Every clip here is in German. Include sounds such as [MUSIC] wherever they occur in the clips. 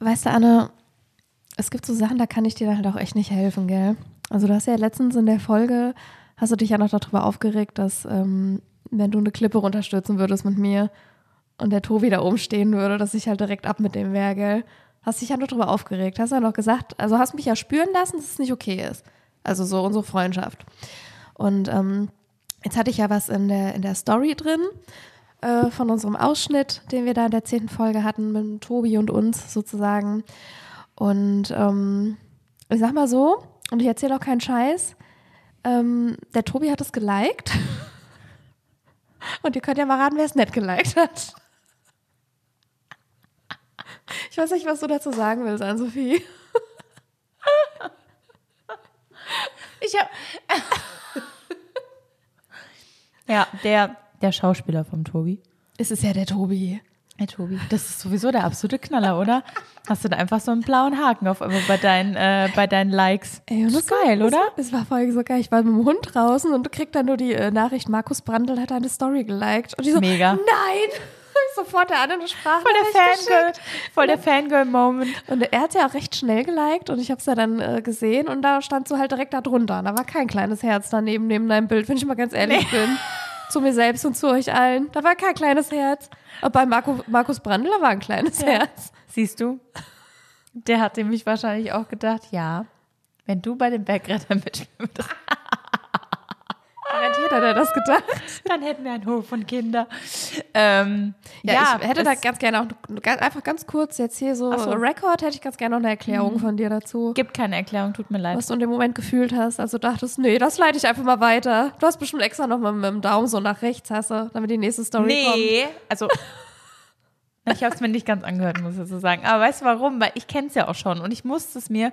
weißt du, Anne, es gibt so Sachen, da kann ich dir halt auch echt nicht helfen, gell? Also du hast ja letztens in der Folge, hast du dich ja noch darüber aufgeregt, dass ähm, wenn du eine Klippe runterstürzen würdest mit mir und der Tobi da oben stehen würde, dass ich halt direkt ab mit dem wäre, gell? Hast dich ja noch darüber aufgeregt. Hast ja noch gesagt, also hast mich ja spüren lassen, dass es nicht okay ist. Also so unsere Freundschaft. Und ähm, jetzt hatte ich ja was in der, in der Story drin äh, von unserem Ausschnitt, den wir da in der zehnten Folge hatten mit Tobi und uns sozusagen. Und ähm, ich sag mal so, und ich erzähle auch keinen Scheiß, ähm, der Tobi hat es geliked. [LAUGHS] Und ihr könnt ja mal raten, wer es nicht geliked hat. [LAUGHS] Ich weiß nicht, was du dazu sagen willst, Ann-Sophie. [LAUGHS] Ich hab. ja, der, der Schauspieler vom Tobi. Es ist ja der Tobi. Hey Tobi, das ist sowieso der absolute Knaller, oder? Hast du da einfach so einen blauen Haken auf einmal bei deinen, äh, bei deinen Likes? Ey, und das ist geil, oder? Es war voll so geil. Ich war mit dem Hund draußen und du kriegst dann nur die äh, Nachricht, Markus Brandl hat eine Story geliked. Und ich so, Mega. nein! [LAUGHS] Sofort der andere Sprache. Voll der Fangirl, voll der Fangirl-Moment. Und er hat ja auch recht schnell geliked und ich habe es ja dann äh, gesehen und da stand so halt direkt da drunter. Da war kein kleines Herz daneben neben deinem Bild, wenn ich mal ganz ehrlich nee. bin. [LAUGHS] Zu mir selbst und zu euch allen. Da war kein kleines Herz. Aber bei Marco, Markus Brandl war ein kleines ja. Herz. Siehst du? Der hat nämlich wahrscheinlich auch gedacht, ja, wenn du bei dem Bergretter mitspielst. Garantiert hat er das gedacht. Dann hätten wir einen Hof von Kindern. Ähm, ja, ja, ich hätte da ganz gerne auch, einfach ganz kurz jetzt hier so, so. Record, hätte ich ganz gerne noch eine Erklärung mhm. von dir dazu. Gibt keine Erklärung, tut mir leid. Was du in dem Moment gefühlt hast, also dachtest, nee, das leite ich einfach mal weiter. Du hast bestimmt extra noch mal mit dem Daumen so nach rechts, hast du, damit die nächste Story nee, kommt. Nee, also [LAUGHS] ich habe es mir nicht ganz angehört, muss ich so sagen. Aber weißt du warum? Weil ich kenne es ja auch schon und ich musste es mir,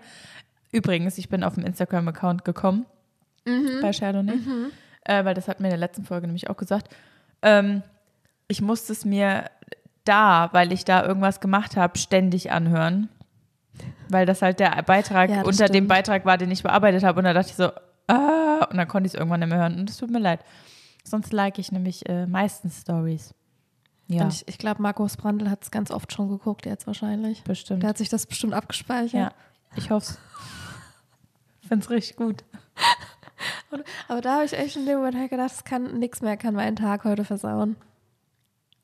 übrigens, ich bin auf dem Instagram-Account gekommen, mhm. bei Chardonnay. Mhm äh, weil das hat mir in der letzten Folge nämlich auch gesagt. Ähm, ich musste es mir da, weil ich da irgendwas gemacht habe, ständig anhören. Weil das halt der Beitrag ja, unter stimmt. dem Beitrag war, den ich bearbeitet habe. Und da dachte ich so, ah, und dann konnte ich es irgendwann nicht mehr hören. Und es tut mir leid. Sonst like ich nämlich äh, meistens Stories. Ja. Und ich, ich glaube, Markus Brandl hat es ganz oft schon geguckt, jetzt wahrscheinlich. Bestimmt. Der hat sich das bestimmt abgespeichert. Ja, ich hoffe es. [LAUGHS] Finde es richtig gut. Und, aber da habe ich echt in dem Moment halt gedacht, es kann nichts mehr, kann meinen Tag heute versauen.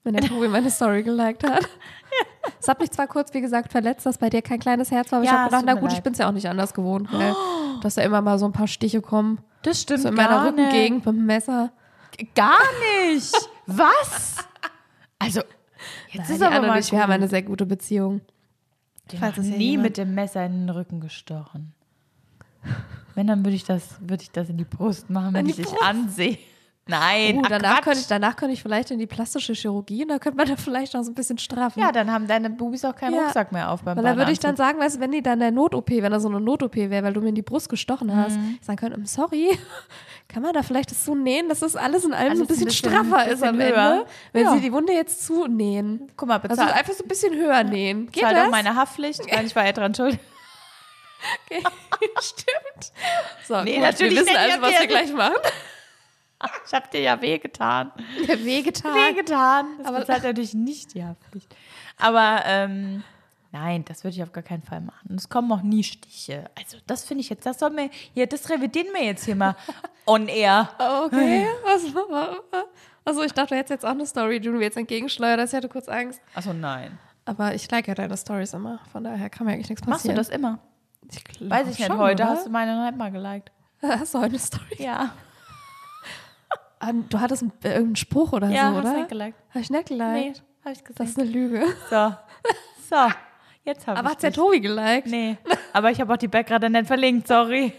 Wenn der Tobi meine Story geliked hat. Es hat mich zwar kurz, wie gesagt, verletzt, dass bei dir kein kleines Herz war, aber ja, ich habe gedacht, na gut, leid. ich bin es ja auch nicht anders gewohnt, ne? dass da immer mal so ein paar Stiche kommen. Das stimmt. So in meiner Rückengegend mit dem Messer. Gar nicht. Was? Also, jetzt Nein, ist aber mal. Nicht, wir haben eine sehr gute Beziehung. Ich habe nie mit dem Messer in den Rücken gestochen. Wenn, dann würde ich das, würde ich das in die Brust machen, wenn ich dich ansehe. Nein. Uh, danach, könnte ich, danach könnte ich vielleicht in die plastische Chirurgie und da könnte man da vielleicht noch so ein bisschen straffen. Ja, dann haben deine Bubis auch keinen ja. Rucksack mehr auf beim Weil da würde ich dann sagen, weißt du, wenn die dann der Not-OP, wenn da so eine Not-OP wäre, weil du mir in die Brust gestochen hast, mhm. sagen können, sorry, [LAUGHS] kann man da vielleicht das so nähen, dass das alles in allem alles so ein bisschen, bisschen straffer bisschen ist am Ende, wenn ja. sie die Wunde jetzt zunähen. Guck mal, bezahl. Also einfach so ein bisschen höher nähen. Geht Bezahl das? doch meine Haftpflicht, weil ich war ja dran schuld. Okay, [LAUGHS] stimmt. So, nee, gut, natürlich wir wissen also, was wir gleich machen. Ich hab dir ja wehgetan. Ja, [LAUGHS] wehgetan. Wehgetan. Das aber bezahlt natürlich nicht die Haftpflicht. Aber ähm, nein, das würde ich auf gar keinen Fall machen. Es kommen auch nie Stiche. Also das finde ich jetzt, das soll mir, hier, das revidieren wir jetzt hier mal [LAUGHS] on air. Okay. Also, also ich dachte, du hättest jetzt auch eine Story, die du mir jetzt entgegenschleuderst. Ich hatte kurz Angst. Achso, nein. Aber ich like ja deine Stories immer. Von daher kann mir eigentlich nichts passieren. Machst du das immer? Ich Weiß ich nicht, schon, heute oder? hast du meine noch nicht mal geliked. [LAUGHS] Hast du heute eine Story? Ja. [LAUGHS] Du hattest einen, äh, irgendeinen Spruch oder ja, so, oder? Ja, hast du nicht geliked. Habe ich nicht geliked? Nee, habe ich gesehen. Das ist eine Lüge. So. [LAUGHS] So. Jetzt habe ich Aber hat der Tobi geliked? Nee. Aber ich habe auch die Back gerade nicht verlinkt, sorry.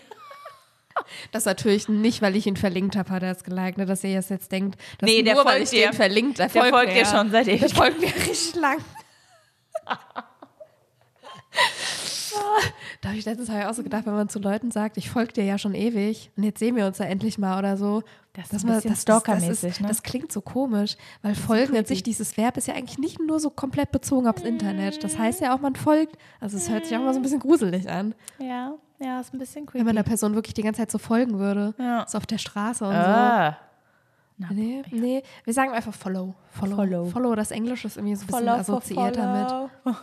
Das natürlich nicht, weil ich ihn verlinkt habe, hat er es geliked, ne, dass ihr jetzt denkt, dass nee, der nur, folgt weil ich dir. den verlinkt, der, der folgt dir schon seit ewig. Der folgt mir richtig lang. Da habe ich letztens halt auch so gedacht, wenn man zu Leuten sagt, ich folge dir ja schon ewig und jetzt sehen wir uns ja endlich mal oder so. Das ist ein bisschen stalkermäßig, das, ne? Das klingt so komisch, weil folgen an sich, dieses Verb ist ja eigentlich nicht nur so komplett bezogen aufs Internet. Das heißt ja auch, man folgt. Also es hört sich auch mal so ein bisschen gruselig an. Ja, ja, ist ein bisschen creepy. Wenn man der Person wirklich die ganze Zeit so folgen würde. Ja. So auf der Straße und ah. so. Na, nee, ja. nee, wir sagen einfach follow. Follow. Follow. Follow, das Englische ist irgendwie so ein bisschen follow assoziierter mit.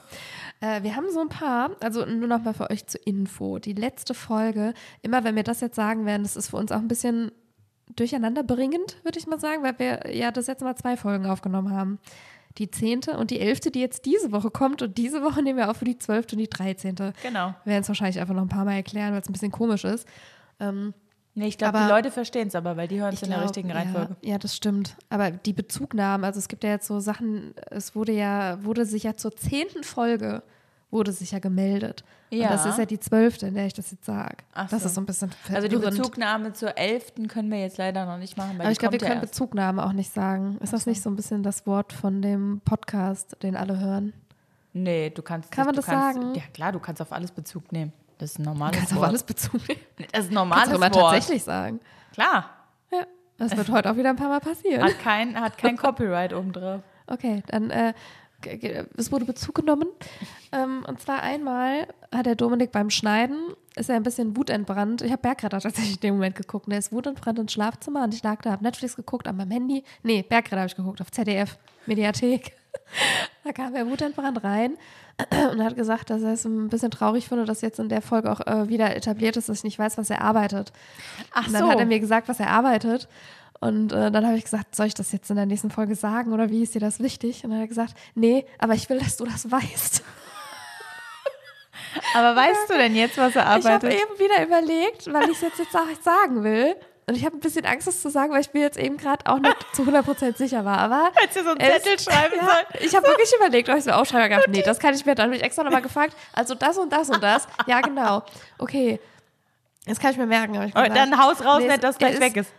Äh, wir haben so ein paar, also nur noch mal für euch zur Info. Die letzte Folge, immer wenn wir das jetzt sagen werden, das ist für uns auch ein bisschen durcheinanderbringend, würde ich mal sagen, weil wir ja das jetzt mal zwei Folgen aufgenommen haben. Die zehnte und die elfte, die jetzt diese Woche kommt und diese Woche nehmen wir auch für die zwölfte und die dreizehnte. Genau. Wir werden es wahrscheinlich einfach noch ein paar Mal erklären, weil es ein bisschen komisch ist. Ähm, Nee, ich glaube, die Leute verstehen es aber, weil die hören es in der glaub, richtigen Reihenfolge. Ja, ja, das stimmt. Aber die Bezugnahmen, also es gibt ja jetzt so Sachen, es wurde ja, wurde sich ja zur zehnten Folge wurde sich ja gemeldet. Ja. Und das ist ja die zwölfte, in der ich das jetzt sage. Ach Das so. ist so ein bisschen Also die verwirrend. Bezugnahme zur 11. können wir jetzt leider noch nicht machen, Aber ich glaube, wir ja können erst. Bezugnahme auch nicht sagen. Ist das nicht so ein bisschen das Wort von dem Podcast, den alle hören? Nee, du kannst Kann man du das kannst, sagen? Ja, klar, du kannst auf alles Bezug nehmen. Das ist ein normales Kannst auf Wort. alles Bezug nehmen. [LAUGHS] Das ist ein Kannst normales du mal Wort. tatsächlich sagen. Klar. Ja, das wird heute auch wieder ein paar Mal passieren. Hat kein, hat kein Copyright obendrauf. [LAUGHS] Okay, dann äh, es wurde Bezug genommen. Ähm, und zwar einmal hat der Dominik beim Schneiden, ist er ein bisschen wutentbrannt. Ich habe Bergretter tatsächlich in dem Moment geguckt. Und er ist wutentbrannt ins Schlafzimmer und ich lag da, habe Netflix geguckt an meinem Handy. Nee, Bergretter habe ich geguckt, auf ZDF, Mediathek. [LAUGHS] da kam er wutentbrannt rein [CLEARS THROAT] und hat gesagt, dass er es ein bisschen traurig findet, dass jetzt in der Folge auch äh, wieder etabliert ist, dass ich nicht weiß, was er arbeitet. Ach Und dann so. hat er mir gesagt, was er arbeitet. Und äh, dann habe ich gesagt, soll ich das jetzt in der nächsten Folge sagen oder wie ist dir das wichtig? Und dann hat er gesagt, nee, aber ich will, dass du das weißt. Aber weißt du denn jetzt, was er Ich habe arbeitet? eben wieder überlegt, weil ich es jetzt, jetzt auch sagen will. Und ich habe ein bisschen Angst, das zu sagen, weil ich mir jetzt eben gerade auch nicht zu 100% sicher war. Aber [LAUGHS] Hättest du so einen es- Zettel schreiben ja, sollen. Ich habe wirklich überlegt, ob ich es mir aufschreibe. Gedacht, nee, das kann ich mir. Dann habe ich extra nochmal gefragt. Also das und das und das. Ja, genau. Okay. Das kann ich mir merken. Ich gesagt. dann haus raus, Nee, nicht, dass es- gleich weg ist.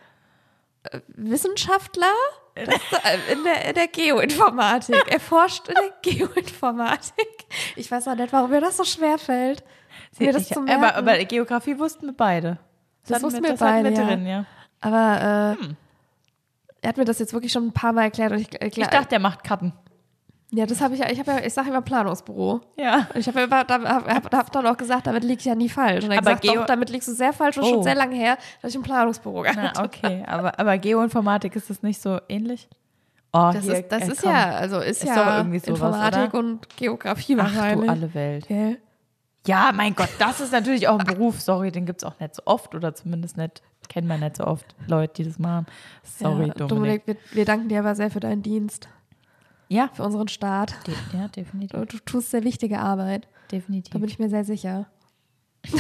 Wissenschaftler das, äh, in, der, in der Geoinformatik. Er forscht in der Geoinformatik. Ich weiß auch nicht, warum mir das so schwer fällt. Mir das Ich- zu merken. aber, aber Geografie wussten wir beide. Das hatten wussten wir, das wir beide, ja. drin, ja. Aber äh, er hat mir das jetzt wirklich schon ein paar Mal erklärt. Und ich, ich, Ich dachte, der macht Karten. ja, das habe ich ja, ich habe ja, ich sage immer Planungsbüro. Ja. Und Ich habe ja immer, da, hab, hab, dann auch gesagt, damit liege ich ja nie falsch. Und er Aber gesagt, Geo- doch, damit liegst du sehr falsch und Oh. schon sehr lange her, dass ich im Planungsbüro gearbeitet Na, okay. Aber, aber Geoinformatik, ist das nicht so ähnlich? Oh, Das hier, ist, das äh, ist komm. ja, also ist, Ist ja irgendwie sowas, Informatik oder? und Geografie Ach wahrscheinlich. du alle Welt. Gell? Ja, mein Gott, das ist natürlich auch ein Beruf. Sorry, den gibt es auch nicht so oft oder zumindest nicht, kennen wir nicht so oft Leute, die das machen. Sorry, ja, Dominik. Dominik, wir, wir danken dir aber sehr für deinen Dienst, Ja, für unseren Staat. de ja, definitiv. Du, du tust sehr wichtige Arbeit. Da definitiv. bin ich mir sehr sicher. [LAUGHS]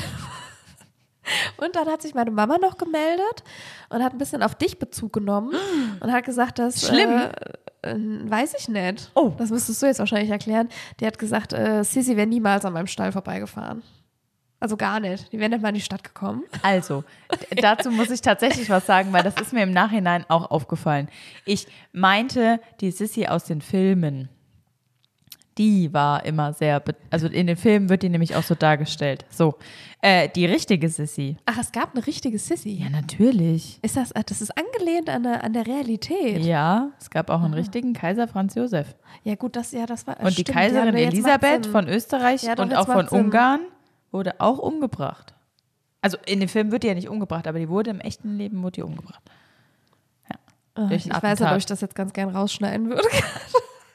Und dann hat sich meine Mama noch gemeldet und hat ein bisschen auf dich Bezug genommen und hat gesagt, dass. Schlimm. Äh, äh, weiß ich nicht. Oh. Das müsstest du jetzt wahrscheinlich erklären. Die hat gesagt, äh, Sissi wäre niemals an meinem Stall vorbeigefahren. Also gar nicht. Die wäre nicht mal in die Stadt gekommen. Also, dazu muss ich tatsächlich was sagen, weil das ist mir im Nachhinein auch aufgefallen. Ich meinte die Sissy aus den Filmen. Die war immer sehr, also in den Filmen wird die nämlich auch so dargestellt. So, äh, die richtige Sissy. Ach, es gab eine richtige Sissi. Ja, natürlich. Ist das, äh, das ist angelehnt an der, an der Realität. Ja, es gab auch einen richtigen Kaiser Franz Josef. Ja, gut, das, ja, das war. Und die stimmt, Kaiserin ja, nee, jetzt macht Elisabeth von Österreich Ja, doch, und auch von Sinn. Ungarn wurde auch umgebracht. Also in dem Film wird die ja nicht umgebracht, aber die wurde im echten Leben wurde die umgebracht. Ach, durch ich ein weiß ob Attentat. ich das jetzt ganz gern rausschneiden würde. [LAUGHS]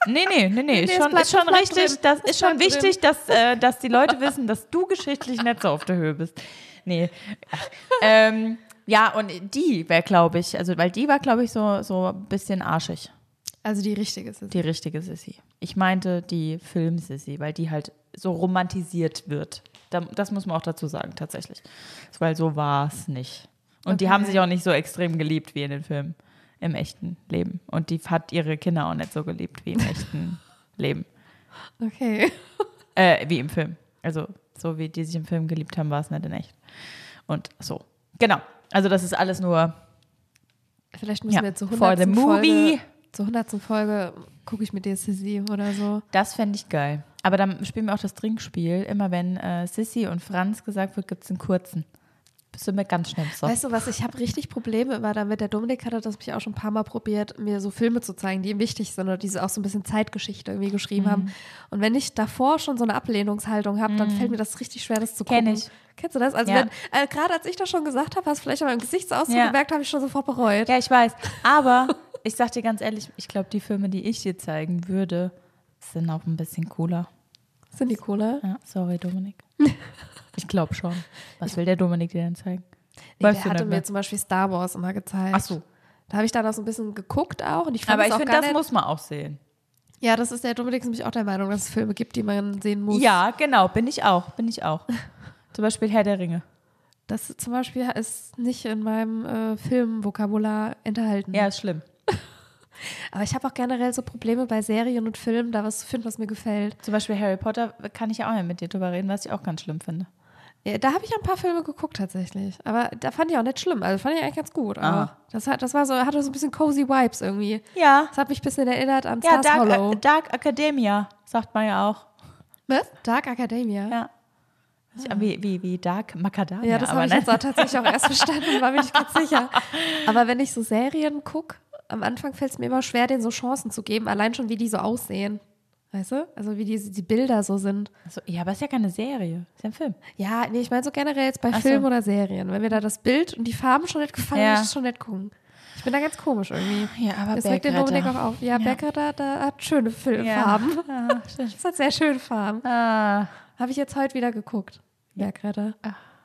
Nee, nee, nee, nee. Ist es schon, bleibt- ist schon richtig, drin. das ist schon wichtig, dass, äh, dass die Leute wissen, dass du geschichtlich nicht so auf der Höhe bist. Nee. [LAUGHS] Ähm, ja, und die wäre, glaube ich, also, weil die war, glaube ich, so, so ein bisschen arschig, Also die richtige Sissi. die richtige Sissy. Ich meinte die Film-Sissy, weil die halt so romantisiert wird. Da, das muss man auch dazu sagen, tatsächlich. Weil so war es nicht. Und die Okay. haben sich auch nicht so extrem geliebt wie in den Filmen im echten Leben. Und die hat ihre Kinder auch nicht so geliebt wie im echten [LAUGHS] Leben. Okay. [LAUGHS] Äh, wie im Film. Also, so wie die sich im Film geliebt haben, war es nicht in echt. Und so. Genau. Also, das ist alles nur Vielleicht müssen ja, wir zur for the 100. movie. Folge, zur 100. Folge gucke ich mit dir Sissi oder so. Das fände ich geil. Aber dann spielen wir auch das Trinkspiel. Immer wenn äh, Sissy und Franz gesagt wird, gibt es einen kurzen. Bist du mir ganz schnell so. Weißt du was, ich habe richtig Probleme immer damit. Der Dominik hatte das mich auch schon ein paar Mal probiert, mir so Filme zu zeigen, die ihm wichtig sind oder die auch so ein bisschen Zeitgeschichte irgendwie geschrieben Mhm. haben. Und wenn ich davor schon so eine Ablehnungshaltung habe, dann fällt mir das richtig schwer, das zu gucken. Kenn ich. Kennst du das? Also Ja. wenn, äh, gerade als ich das schon gesagt habe, hast du vielleicht an meinem Gesichtsausdruck Ja. gemerkt, habe ich schon sofort bereut. Ja, ich weiß. Aber [LAUGHS] ich sag dir ganz ehrlich, ich glaube, die Filme, die ich dir zeigen würde, sind auch ein bisschen cooler. Sind die Cola? Ja, sorry, Dominik. [LAUGHS] ich glaube schon. Was will der Dominik dir denn zeigen? Nee, Weißt der hatte mir zum Beispiel Star Wars immer gezeigt. Ach so. Da habe ich dann auch so ein bisschen geguckt auch und ich Aber ich finde, das muss man auch sehen. Ja, das ist der Dominik ist nämlich auch der Meinung, dass es Filme gibt, die man sehen muss. Ja, genau, bin ich auch, bin ich auch. [LAUGHS] Zum Beispiel Herr der Ringe. Das zum Beispiel ist nicht in meinem äh, Filmvokabular enthalten. Ja, ist schlimm. [LAUGHS] Aber ich habe auch generell so Probleme bei Serien und Filmen, da was zu finden, was mir gefällt. Zum Beispiel Harry Potter kann ich ja auch nicht mit dir drüber reden, was ich auch ganz schlimm finde. Ja, da habe ich ein paar Filme geguckt tatsächlich. Aber da fand ich auch nicht schlimm. Also fand ich eigentlich ganz gut. Aber Ah. das, hat, das war so, hatte so ein bisschen cozy Vibes irgendwie. Ja. Das hat mich ein bisschen erinnert an Ja, Stars Dark, Hollow. äh, Dark Academia, sagt man ja auch. Was? Dark Academia. Ja. Wie, wie, wie Dark Macadamia. Ja, das habe ich ne? jetzt auch tatsächlich auch erst verstanden und war mir nicht ganz sicher. [LAUGHS] Aber wenn ich so Serien gucke, am Anfang fällt es mir immer schwer, denen so Chancen zu geben, allein schon, wie die so aussehen. Weißt du? Also wie die, die Bilder so sind. Also, ja, aber ist ja keine Serie, ist ja ein Film. Ja, nee, ich meine so generell jetzt bei Ach so. Filmen oder Serien. Wenn mir da das Bild und die Farben schon nicht gefallen, Ja. ich schon nicht gucken. Ich bin da ganz komisch irgendwie. Ja, aber Das regt den Dominik auch auf. Ja, Becker, da, da hat schöne Fil- Farben. [LAUGHS] Ah. Das hat sehr schöne Farben. ah, Habe ich jetzt heute wieder geguckt. Bergretter.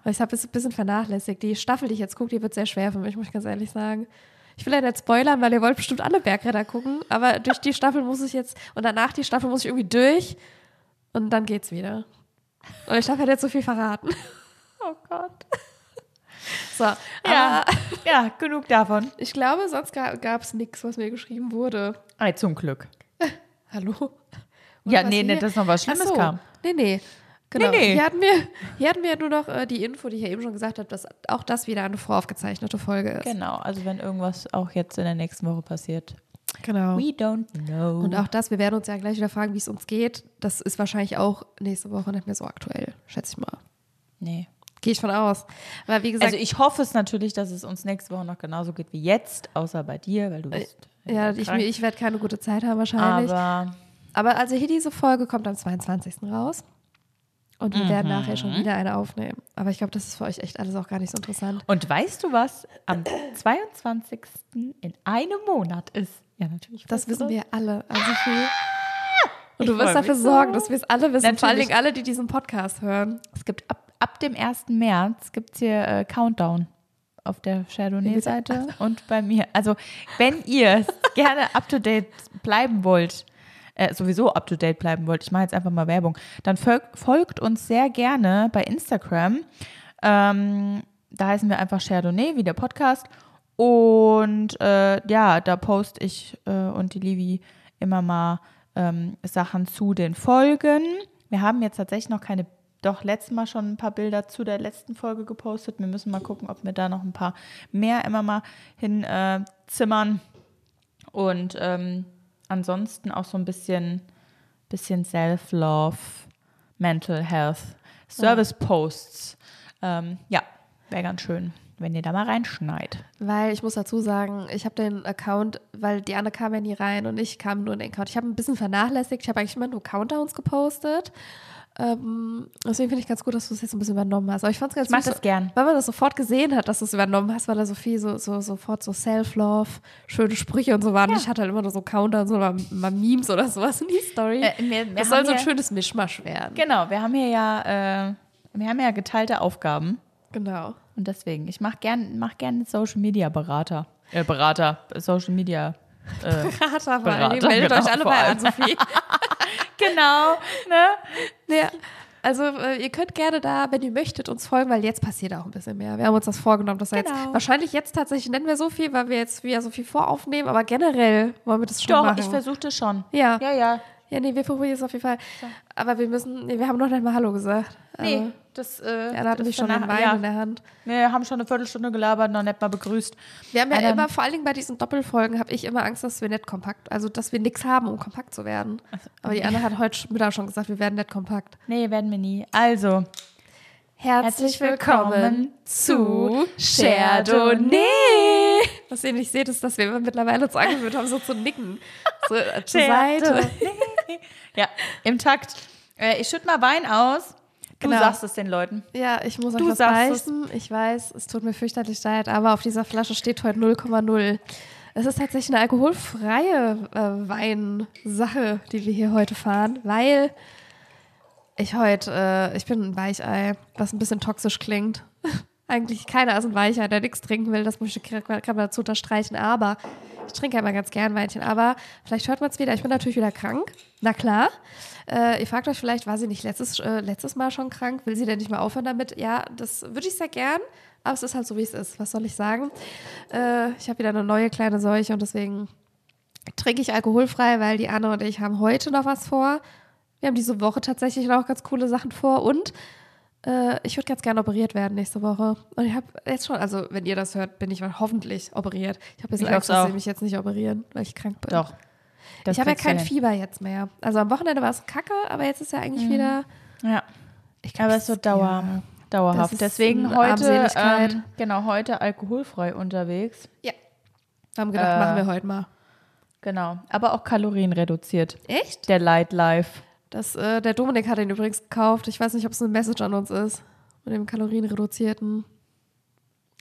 Weil ich habe es ein bisschen vernachlässigt. Die Staffel, die ich jetzt gucke, die wird sehr schwer für mich, muss ich ganz ehrlich sagen. Ich will ja nicht spoilern, weil ihr wollt bestimmt alle Bergretter gucken, aber durch die Staffel muss ich jetzt, und danach die Staffel muss ich irgendwie durch und dann geht's wieder. Und ich darf ja nicht so viel verraten. [LAUGHS] oh Gott. So, Ja, ja. ja, genug davon. [LAUGHS] ich glaube, sonst gab es nichts, was mir geschrieben wurde. Ey, zum Glück. [LAUGHS] Hallo? Ja, was nee, nicht, dass noch was Schlimmes so. kam. Nee, nee. Genau. Nee, nee. Hier, hatten wir, hier hatten wir nur noch äh, die Info, die ich ja eben schon gesagt habe, dass auch das wieder eine voraufgezeichnete Folge ist. Genau, also wenn irgendwas auch jetzt in der nächsten Woche passiert. Genau. We don't know. Und auch das, wir werden uns ja gleich wieder fragen, wie es uns geht. Das ist wahrscheinlich auch nächste Woche nicht mehr so aktuell, schätze ich mal. nee. Gehe ich von aus. Aber wie gesagt, Also ich hoffe es natürlich, dass es uns nächste Woche noch genauso geht wie jetzt, außer bei dir, weil du bist ja, ich, ich werde keine gute Zeit haben wahrscheinlich. Aber Aber also hier diese Folge kommt am 22. raus. Und wir werden nachher schon wieder eine aufnehmen. Aber ich glaube, das ist für euch echt alles auch gar nicht so interessant. und weißt du was am 22. in einem Monat ist? Ja, natürlich. Das wissen wir alle. Also viel. Und Ich du wirst dafür sorgen, dass wir es alle wissen. Vor allen Natürlich. Dingen alle, die diesen Podcast hören. Es gibt ab, ab dem 1. März gibt es hier äh, Countdown auf der Chardonnay-Seite und bei mir. Also, wenn ihr [LAUGHS] gerne up to date bleiben wollt, äh, sowieso up to date bleiben wollt, ich mache jetzt einfach mal Werbung, dann folg, folgt uns sehr gerne bei Instagram. Ähm, da heißen wir einfach Chardonnay, wie der Podcast. Und äh, ja, da poste ich äh, und die Livi immer mal ähm, Sachen zu den Folgen. Wir haben jetzt tatsächlich noch keine, doch letztes Mal schon ein paar Bilder zu der letzten Folge gepostet. Wir müssen mal gucken, ob wir da noch ein paar mehr immer mal hin äh. Und ähm, ansonsten auch so ein bisschen, bisschen Self-Love, Mental Health, Service-Posts. Ähm, ja, wäre ganz schön, wenn ihr da mal reinschneit. Weil ich muss dazu sagen, ich habe den Account, weil die Anne kam ja nie rein und ich kam nur in den Account. Ich habe ein bisschen vernachlässigt. Ich habe eigentlich immer nur Countdowns gepostet. Ähm, deswegen finde ich ganz gut, dass du es jetzt ein bisschen übernommen hast. Aber ich fand es ganz Ich süß, das gern. Weil man das sofort gesehen hat, dass du es übernommen hast, weil da so viel, so, so sofort so Self-Love, schöne Sprüche und so waren. Ich hatte halt immer nur so Countdowns oder mal Memes oder sowas in die Story. Äh, wir- wir das soll so ein schönes Mischmasch werden. Genau, wir haben hier ja, äh, wir haben ja geteilte Aufgaben. Genau. Und deswegen, ich mache gern, mach gern Social Media Berater. Äh, Berater, Social Media. Äh, [LAUGHS] Berater. Berater, meldet genau, euch alle bei allem. Ann-Sophie. [LAUGHS] [LAUGHS] genau, ne? Ja, also äh, ihr könnt gerne da, wenn ihr möchtet, uns folgen, weil jetzt passiert auch ein bisschen mehr. Wir haben uns das vorgenommen, dass wir Genau. jetzt wahrscheinlich jetzt tatsächlich nennen wir so viel, weil wir jetzt wieder so viel voraufnehmen, aber generell wollen wir das schon Doch, machen. ich versuche das schon. ja. Ja, ja. Ja, nee, wir probieren es auf jeden Fall. Aber wir müssen, nee, wir haben noch nicht mal Hallo gesagt. Nee, Also, das, äh, er hatte das mich schon den Wein ja. in der Hand. Wir haben schon eine Viertelstunde gelabert, noch nicht mal begrüßt. Wir haben ja dann- immer, vor allen Dingen bei diesen Doppelfolgen, habe ich immer Angst, dass wir nicht kompakt, also dass wir nichts haben, um kompakt zu werden. [LAUGHS] Aber die Anne hat heute Mittag schon gesagt, wir werden nicht kompakt. Nee, werden wir nie. Also, Herzlich willkommen willkommen zu zu Chardonnay. Was ihr nicht seht, ist, dass wir mittlerweile uns angewöhnt haben, so zu nicken. So äh, zur Seite. [LAUGHS] ja, im Takt. Äh, ich schütte mal Wein aus. Du Genau. sagst es den Leuten. Ja, ich muss euch Du was beichten. Ich weiß, es tut mir fürchterlich leid, aber auf dieser Flasche steht heute 0,0. Es ist tatsächlich eine alkoholfreie äh, Weinsache, die wir hier heute fahren, weil Ich heute, äh, ich bin ein Weichei, was ein bisschen toxisch klingt. [LAUGHS] Eigentlich keiner ist ein Weichei, der nichts trinken will, das muss ich gerade dazu unterstreichen, aber ich trinke ja immer ganz gern Weinchen, aber vielleicht hört man es wieder, ich bin natürlich wieder krank, na klar. Äh, ihr fragt euch vielleicht, war sie nicht letztes, äh, letztes Mal schon krank? Will sie denn nicht mehr aufhören damit? Ja, das würde ich sehr gern, aber es ist halt so, wie es ist. Was soll ich sagen? Äh, ich habe wieder eine neue kleine Seuche und deswegen trinke ich alkoholfrei, weil die Anne und ich haben heute noch was vor. Wir haben diese Woche tatsächlich noch ganz coole Sachen vor und äh, ich würde ganz gerne operiert werden nächste Woche. Und ich habe jetzt schon, also wenn ihr das hört, bin ich hoffentlich operiert. Ich habe Ich Angst, dass sie mich jetzt nicht operieren, weil ich krank bin. Doch. Das ich habe ja kein. Fieber jetzt mehr. Also am Wochenende war es kacke, aber jetzt ist ja eigentlich wieder. Ja. Ich glaub, Aber es wird dauer, Ja. dauerhaft. Deswegen heute, ähm, genau, heute alkoholfrei unterwegs. ja. Wir haben gedacht, Äh, machen wir heute mal. Genau. Aber auch Kalorien reduziert. Echt? Der Light Life. Das, äh, der Dominik hat ihn übrigens gekauft. Ich weiß nicht, ob es eine Message an uns ist. Mit dem kalorienreduzierten.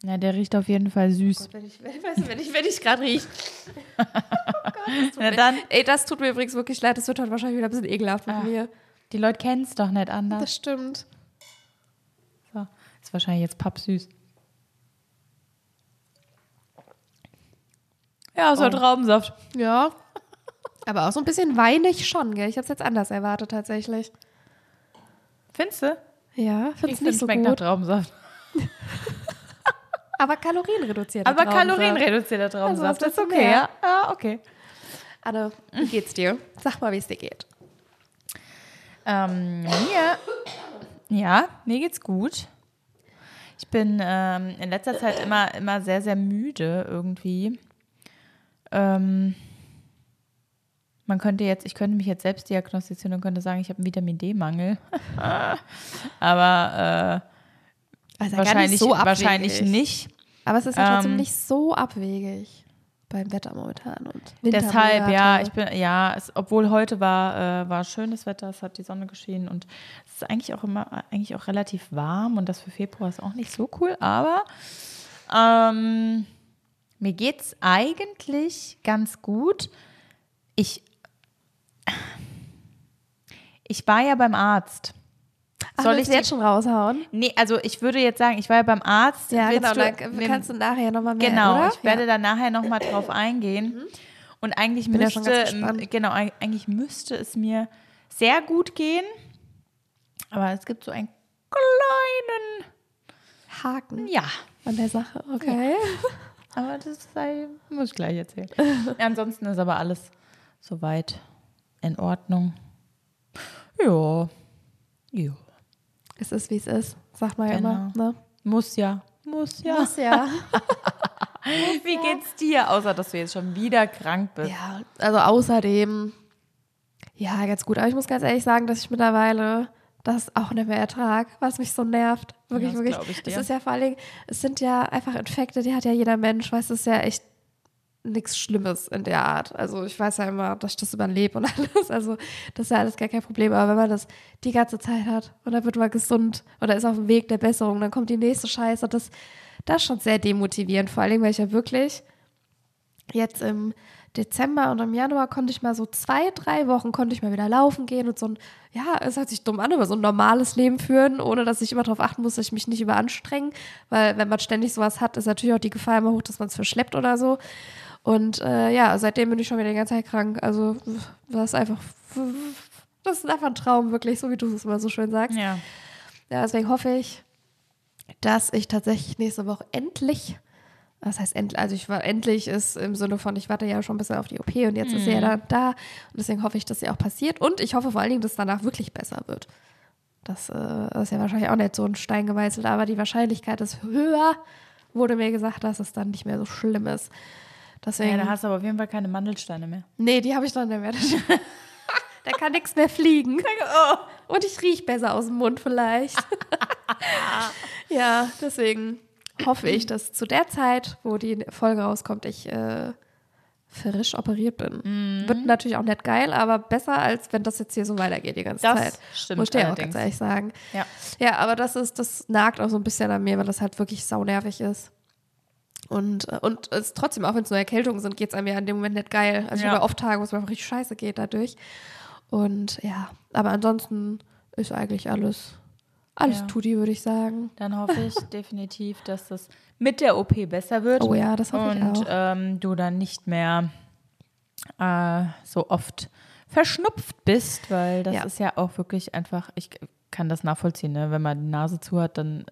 Ja, der riecht auf jeden Fall süß. Wenn ich, [LAUGHS] wenn, weißt du, wenn ich, wenn ich gerade rieche. [LAUGHS] oh Gott, das tut Na mir- dann, Ey, das tut mir übrigens wirklich leid. Das wird heute wahrscheinlich wieder ein bisschen ekelhaft mit Ah. mir. die Leute kennen es doch nicht anders. Das stimmt. So. Ist wahrscheinlich jetzt pappsüß. Ja, so Oh. Traubensaft. Ja. Aber auch so ein bisschen weinig schon, gell? Ich habe es jetzt anders erwartet tatsächlich. Findest du? Ja, Ich finde es finde, nicht so schmeckt nach gut. Traubensaft. [LAUGHS] Aber kalorienreduziert. Aber kalorienreduzierter Traubensaft Also, ist okay, mehr? ja? Ja, okay. Anne, wie geht's dir? Sag mal, wie es dir geht. Ähm, mir, ja, mir geht's gut. Ich bin ähm, in letzter Zeit immer, immer sehr, sehr müde irgendwie. Ähm, man könnte jetzt, ich könnte mich jetzt selbst diagnostizieren und könnte sagen, ich habe einen Vitamin D-Mangel. [LAUGHS] Aber äh, Also wahrscheinlich, wahrscheinlich nicht. Aber es ist ja trotzdem Ähm, nicht so abwegig beim Wetter momentan. Und Deshalb, ja, ich bin, ja, es, obwohl heute war, äh, war schönes Wetter, es hat die Sonne geschienen und es ist eigentlich auch immer, eigentlich auch relativ warm und das für Februar ist auch nicht so cool, aber ähm, mir geht's eigentlich ganz gut. Ich, ich war ja beim Arzt. Ach, Soll ich jetzt schon raushauen? Nee, also ich würde jetzt sagen, ich war ja beim Arzt. Ja, Willst genau. du- Dann kannst du nachher nochmal mehr, Genau, oder? ich werde ja. da nachher nochmal drauf eingehen. Und eigentlich ja müsste, gespannt. genau, eig- eigentlich müsste es mir sehr gut gehen. Aber es gibt so einen kleinen, Haken ja, an der Sache. Okay. [LAUGHS] aber das sei, muss ich gleich erzählen. ja, [LAUGHS] ansonsten ist aber alles soweit in Ordnung. Ja, ja, Es ist, wie es ist. Sagt man ja immer. Ne? muss ja, muss ja. Muss ja. [LAUGHS] Wie geht's dir, außer dass du jetzt schon wieder krank bist? ja, also außerdem, ja, ganz gut. Aber ich muss ganz ehrlich sagen, dass ich mittlerweile das auch nicht mehr ertrag, was mich so nervt. Wirklich, das wirklich. Es ist ja vor allen Dingen, es sind ja einfach Infekte, die hat ja jeder Mensch, weißt du, es ist ja echt nichts Schlimmes in der Art. Also ich weiß ja immer, dass ich das überlebe und [LAUGHS] alles. Also das ist ja alles gar kein Problem. Aber wenn man das die ganze Zeit hat und dann wird man gesund oder ist auf dem Weg der Besserung, dann kommt die nächste Scheiße. Das, das ist schon sehr demotivierend. Vor Dingen, weil ich ja wirklich jetzt im Dezember und im Januar konnte ich mal so zwei, drei Wochen konnte ich mal wieder laufen gehen und so ein, ja, es hört sich dumm an, aber so ein normales Leben führen, ohne dass ich immer darauf achten muss, dass ich mich nicht überanstrenge, weil wenn man ständig sowas hat, ist natürlich auch die Gefahr immer hoch, dass man es verschleppt oder so. Und äh, ja, seitdem bin ich schon wieder die ganze Zeit krank. Also das ist einfach, das ist einfach ein Traum, wirklich, so wie du es immer so schön sagst. Ja. Ja, deswegen hoffe ich, dass ich tatsächlich nächste Woche endlich, was heißt endlich, also ich war endlich ist im Sinne von, ich warte ja schon ein bisschen auf die OP und jetzt ist sie ja dann da. Und deswegen hoffe ich, dass sie auch passiert. Und ich hoffe vor allen Dingen, dass es danach wirklich besser wird. Das äh, ist ja wahrscheinlich auch nicht so ein Stein gemeißelt, aber die Wahrscheinlichkeit ist höher, wurde mir gesagt, dass es dann nicht mehr so schlimm ist. Deswegen, ja, da hast du aber auf jeden Fall keine Mandelsteine mehr. nee, die habe ich dann nicht mehr. [LAUGHS] da kann nichts mehr fliegen. [LAUGHS] Und ich rieche besser aus dem Mund vielleicht. [LAUGHS] ja, deswegen hoffe ich, dass zu der Zeit, wo die Folge rauskommt, ich äh, frisch operiert bin. Mhm. Wird natürlich auch nicht geil, aber besser, als wenn das jetzt hier so weitergeht die ganze Das Zeit. stimmt Muss ich dir auch ganz ehrlich sagen. Ja. Ja, aber das ist, das nagt auch so ein bisschen an mir, weil das halt wirklich saunervig ist. Und, äh, und es trotzdem, auch wenn es nur Erkältungen sind, geht es einem ja in dem Moment nicht geil. Also ich Ja. habe ja oft Tage, wo es mir einfach richtig scheiße geht dadurch. Und ja, aber ansonsten ist eigentlich alles, alles Ja. tutti, würde ich sagen. Dann hoffe ich [LAUGHS] definitiv, dass das mit der OP besser wird. Oh ja, das hoffe ich und auch. ähm, du dann nicht mehr äh, so oft verschnupft bist, weil das Ja. ist ja auch wirklich einfach, ich kann das nachvollziehen, ne? wenn man die Nase zu hat, dann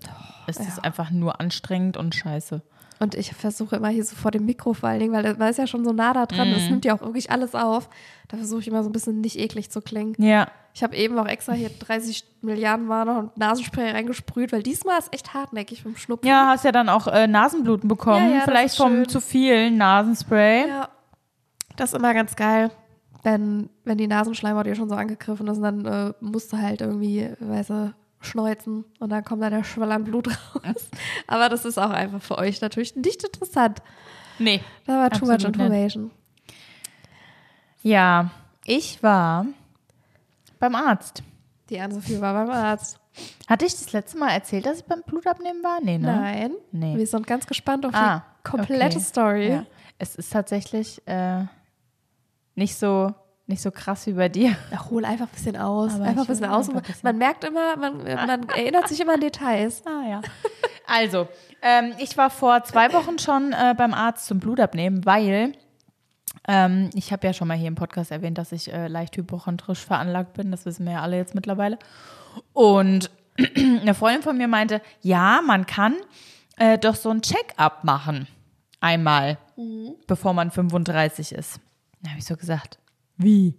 ist es einfach nur anstrengend und scheiße. Und ich versuche immer hier so vor dem Mikro vor allen Dingen, weil man ist ja schon so nah da dran, Mhm. das nimmt ja auch wirklich alles auf. Da versuche ich immer so ein bisschen nicht eklig zu klingen. Ja, Ich habe eben auch extra hier 30 Milliarden noch und Nasenspray reingesprüht, weil diesmal ist echt hartnäckig vom Schnupfen. ja, hast ja dann auch äh, Nasenbluten bekommen, Ja, ja, vielleicht vom schön. zu vielen Nasenspray. Ja. Das ist immer ganz geil, wenn, wenn die Nasenschleimhaut dir schon so angegriffen ist, und dann äh, musst du halt irgendwie, weißt du, schneuzen und dann kommt da der Schwall an Blut raus. [LAUGHS] Aber das ist auch einfach für euch natürlich nicht interessant. Nee. Da war too much information. Ja, ich war beim Arzt. Die Anne-Sophie war beim Arzt. Hatte ich das letzte Mal erzählt, dass ich beim Blutabnehmen war? Nee, ne? Nein. Nee. Wir sind ganz gespannt auf Ah, die komplette okay. Story. Ja. Es ist tatsächlich äh, nicht, so, nicht so krass wie bei dir. Ach, hol einfach ein bisschen aus. Aber einfach ein bisschen aus. einfach ein bisschen. Man merkt immer, man, man [LAUGHS] erinnert sich immer an Details. Ah ja. Also, ähm, ich war vor zwei Wochen schon äh, beim Arzt zum Blutabnehmen, weil ähm, ich habe ja schon mal hier im Podcast erwähnt, dass ich äh, leicht hypochondrisch veranlagt bin. Das wissen wir ja alle jetzt mittlerweile. Und [CLEARS THROAT] eine Freundin von mir meinte, ja, man kann äh, doch so ein Check-up machen. Einmal, bevor man 35 ist. Da habe ich so gesagt, wie?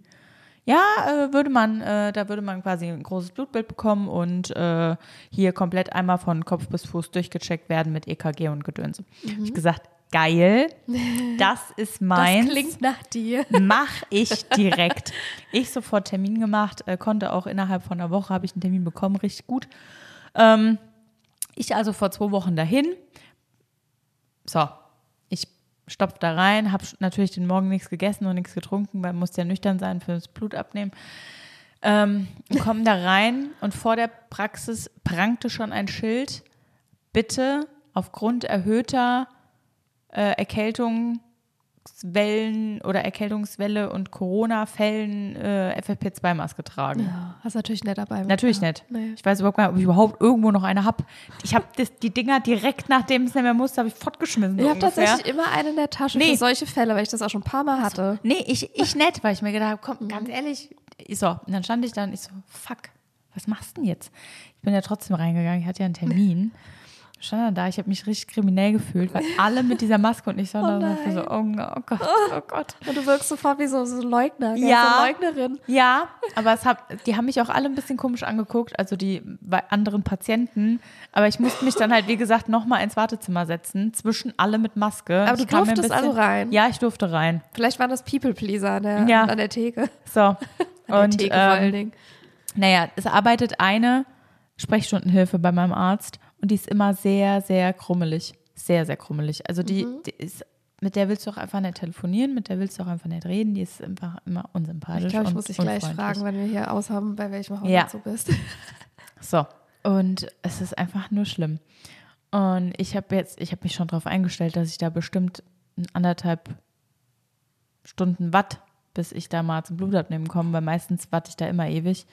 Ja, äh, würde man, äh, da würde man quasi ein großes Blutbild bekommen und äh, hier komplett einmal von Kopf bis Fuß durchgecheckt werden mit EKG und Gedöns. Hab ich gesagt, geil, [LAUGHS] das ist meins. Das klingt nach dir. Mach ich direkt. Ich sofort Termin gemacht, äh, konnte auch innerhalb von einer Woche habe ich einen Termin bekommen, richtig gut. Ähm, ich also vor zwei Wochen dahin. So, stopf da rein, habe natürlich den Morgen nichts gegessen und nichts getrunken, weil muss ja nüchtern sein für das Blut abnehmen. Ähm, kommen da rein und vor der Praxis prangte schon ein Schild, bitte aufgrund erhöhter äh, Erkältungswellen oder Erkältungswelle und Corona-Fällen äh, FFP2-Maske tragen. Ja, hast natürlich nicht dabei. Natürlich nicht. Nee. Ich weiß überhaupt gar nicht, ob ich überhaupt irgendwo noch eine habe. Ich habe die Dinger direkt, nachdem es nicht mehr musste, habe ich fortgeschmissen. Ich so habe tatsächlich immer eine in der Tasche Nee. für solche Fälle, weil ich das auch schon ein paar Mal hatte. Nee, ich, ich nicht, weil ich mir gedacht habe, Mhm. komm, ganz ehrlich. Ich so, und dann stand ich da und ich so, fuck, was machst du denn jetzt? Ich bin ja trotzdem reingegangen, ich hatte ja einen Termin. [LAUGHS] Stand dann da, ich habe mich richtig kriminell gefühlt, weil alle mit dieser Maske und ich stand da und dachte so, oh, oh Gott, oh Gott. Und du wirkst sofort wie so, so Leugner, gell? Ja. so eine Leugnerin. Ja, aber es hab, die haben mich auch alle ein bisschen komisch angeguckt, also die bei anderen Patienten. Aber ich musste mich dann halt, wie gesagt, nochmal ins Wartezimmer setzen, zwischen alle mit Maske. Aber du Ich durftest also rein? Ja, ich durfte rein. Vielleicht waren das People-Pleaser an der, Ja. an der Theke. So. [LAUGHS] An der Und Theke vor allen ähm, Dingen. naja, es arbeitet eine Sprechstundenhilfe bei meinem Arzt und die ist immer sehr, sehr krummelig. Sehr, sehr krummelig. Also die, Mhm. die ist, mit der willst du auch einfach nicht telefonieren, mit der willst du auch einfach nicht reden, die ist einfach immer unsympathisch. Ich glaube, ich muss dich gleich fragen, wenn wir hier aushaben, bei welchem Haus Ja. du bist. [LAUGHS] So. Und es ist einfach nur schlimm. Und ich habe jetzt, ich habe mich schon darauf eingestellt, dass ich da bestimmt anderthalb Stunden Watt, bis ich da mal zum Blutabnehmen komme, weil meistens warte ich da immer ewig.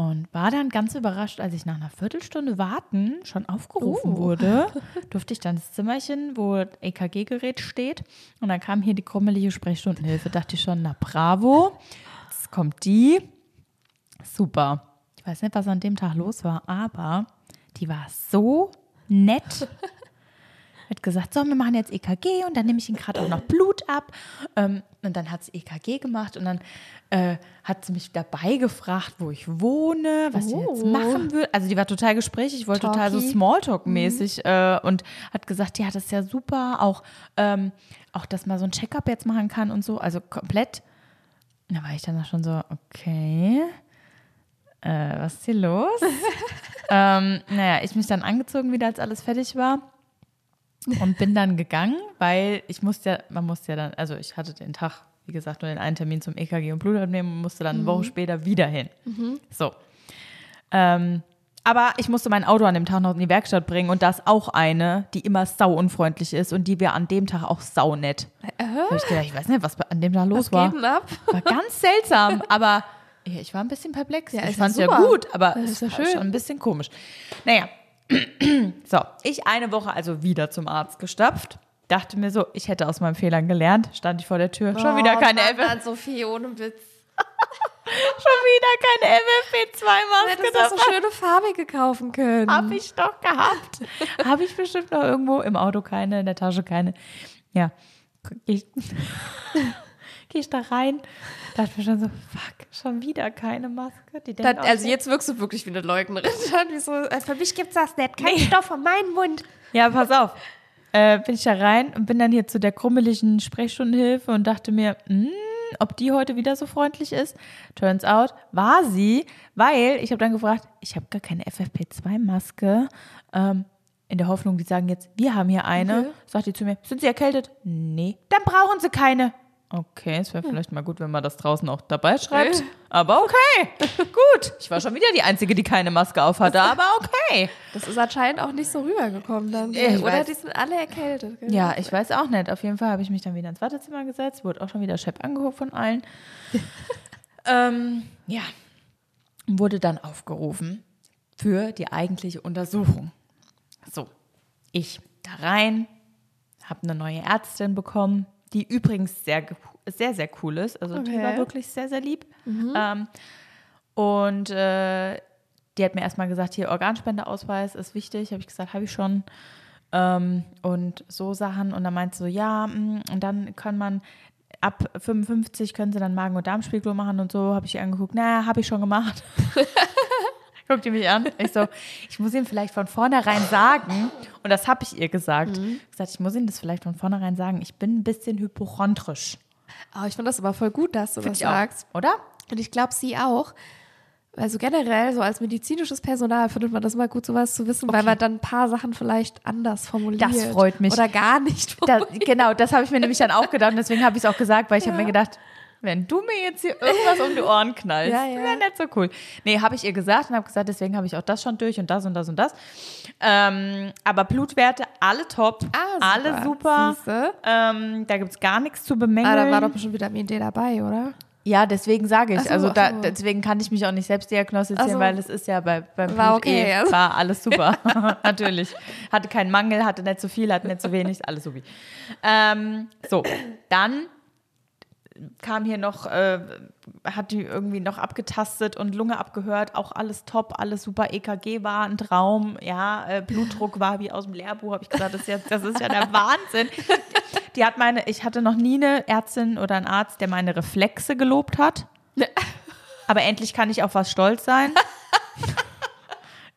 Und war dann ganz überrascht, als ich nach einer Viertelstunde Warten schon aufgerufen Oh. wurde, [LAUGHS] durfte ich dann das Zimmerchen, wo EKG-Gerät steht. Und dann kam hier die krummelige Sprechstundenhilfe. Dachte ich schon, na bravo, jetzt kommt die. Super. Ich weiß nicht, was an dem Tag los war, aber die war so nett. Hat gesagt, so, wir machen jetzt EKG und dann nehme ich ihn gerade auch noch Blut ab. Ähm, und dann hat sie EKG gemacht und dann äh, hat sie mich dabei gefragt, wo ich wohne, was ich jetzt Oh. machen würde. Also die war total gesprächig, ich wollte total so. Smalltalk-mäßig äh, und hat gesagt, ja, das ist ja super, auch, ähm, auch dass man so ein Checkup jetzt machen kann und so, also komplett. Und da war ich dann auch schon so, okay, äh, was ist hier los? [LAUGHS] ähm, naja, ich mich dann angezogen wieder, als alles fertig war und bin dann gegangen, weil ich musste ja, man musste ja dann, also ich hatte den Tag, wie gesagt, nur den einen Termin zum EKG und Blutabnehmen und musste dann eine Woche später wieder hin. So. Ähm, aber ich musste mein Auto an dem Tag noch in die Werkstatt bringen und da ist auch eine, die immer sau unfreundlich ist und die wir an dem Tag auch sau nett. Äh, ich gedacht, ich weiß nicht, was an dem Tag los was war. War ganz seltsam, [LAUGHS] aber ich war ein bisschen perplex. Ja, ich fand es ja gut, aber Das es war schön. schon ein bisschen komisch. Naja, so, ich eine Woche also wieder zum Arzt gestapft. Dachte mir so, ich hätte aus meinen Fehlern gelernt. Stand ich vor der Tür. Schon wieder keine Mann, FF, Mann, Sophie, ohne Witz. [LAUGHS] schon wieder keine Du FFP2-Maske hättest doch so schöne farbige kaufen können. Hab ich doch gehabt. Habe ich bestimmt noch irgendwo im Auto keine, in der Tasche keine. Ja, ich, geh ich da rein. Dachte mir schon so, fuck, schon wieder keine Maske. Die auch also so- jetzt wirkst du wirklich wie eine Leugnerin. [LAUGHS] So, äh, für mich gibt's das nicht. Kein Stoff von meinem Mund. Ja, pass auf. Äh, bin ich da rein und bin dann hier zu der krummeligen Sprechstundenhilfe und dachte mir, hm, ob die heute wieder so freundlich ist. Turns out, war sie, weil ich habe dann gefragt, ich habe gar keine FFP2-Maske. Ähm, in der Hoffnung, die sagen jetzt, wir haben hier eine. Okay. Sagt die zu mir, sind Sie erkältet? Nee. Dann brauchen Sie keine. Okay, es wäre vielleicht mal gut, wenn man das draußen auch dabei schreibt. Okay. Aber okay, [LAUGHS] gut. Ich war schon wieder die Einzige, die keine Maske auf hatte, aber okay. Das ist anscheinend auch nicht so rübergekommen dann. Ich Oder weiß. die sind alle erkältet. gell? Ja, ich weiß auch nicht. Auf jeden Fall habe ich mich dann wieder ins Wartezimmer gesetzt, wurde auch schon wieder Chef angehoben von allen. [LAUGHS] ähm, ja, wurde dann aufgerufen für die eigentliche Untersuchung. So, ich da rein, habe eine neue Ärztin bekommen, die übrigens sehr, sehr, sehr cool ist. Also die Okay. war wirklich sehr, sehr lieb. Ähm, und äh, die hat mir erstmal gesagt, hier Organspendeausweis ist wichtig. Habe ich gesagt, habe ich schon. Ähm, und so Sachen. Und dann meinte sie so, ja, mm, und dann kann man ab 55 können sie dann Magen- und Darmspiegelung machen und so. Habe ich ihr angeguckt, naja, habe ich schon gemacht. [LAUGHS] Guckt die mich an. Ich so, ich muss Ihnen vielleicht von vornherein sagen, und das habe ich ihr gesagt, gesagt, ich muss Ihnen das vielleicht von vornherein sagen, ich bin ein bisschen hypochondrisch. Aber ich finde das aber voll gut, dass du das Ich auch, sagst. oder? Und ich glaube, sie auch. Also generell, so als medizinisches Personal findet man das immer gut, sowas zu wissen, weil Okay. man dann ein paar Sachen vielleicht anders formuliert. Das freut mich. Oder gar nicht Da, formuliert. genau, das habe ich mir nämlich dann auch gedacht und deswegen habe ich es auch gesagt, weil ich habe mir gedacht, wenn du mir jetzt hier irgendwas um die Ohren knallst, Ja, ja. wäre nicht so cool. Nee, habe ich ihr gesagt und habe gesagt, deswegen habe ich auch das schon durch und das und das und das. Ähm, aber Blutwerte, alle top, Ah, super. alle super. Ähm, da gibt es gar nichts zu bemängeln. Ah, da war doch bestimmt Vitamin D dabei, oder? ja, deswegen sage ich. So, also da, so. deswegen kann ich mich auch nicht selbst diagnostizieren, so. weil es ist ja bei, beim War Blut okay, also. war alles [LAUGHS] super. [LAUGHS] Natürlich. Hatte keinen Mangel, hatte nicht zu viel, hatte nicht zu wenig, alles supi. Ähm, so, dann kam hier noch, äh, hat die irgendwie noch abgetastet und Lunge abgehört, auch alles top, alles super. EKG war ein Traum, ja, äh, Blutdruck war wie aus dem Lehrbuch, habe ich gesagt, das ist, ja, das ist ja der [LAUGHS] Wahnsinn. Die hat meine, ich hatte noch nie eine Ärztin oder einen Arzt, der meine Reflexe gelobt hat. [LAUGHS] Aber endlich kann ich auf was stolz sein. [LAUGHS]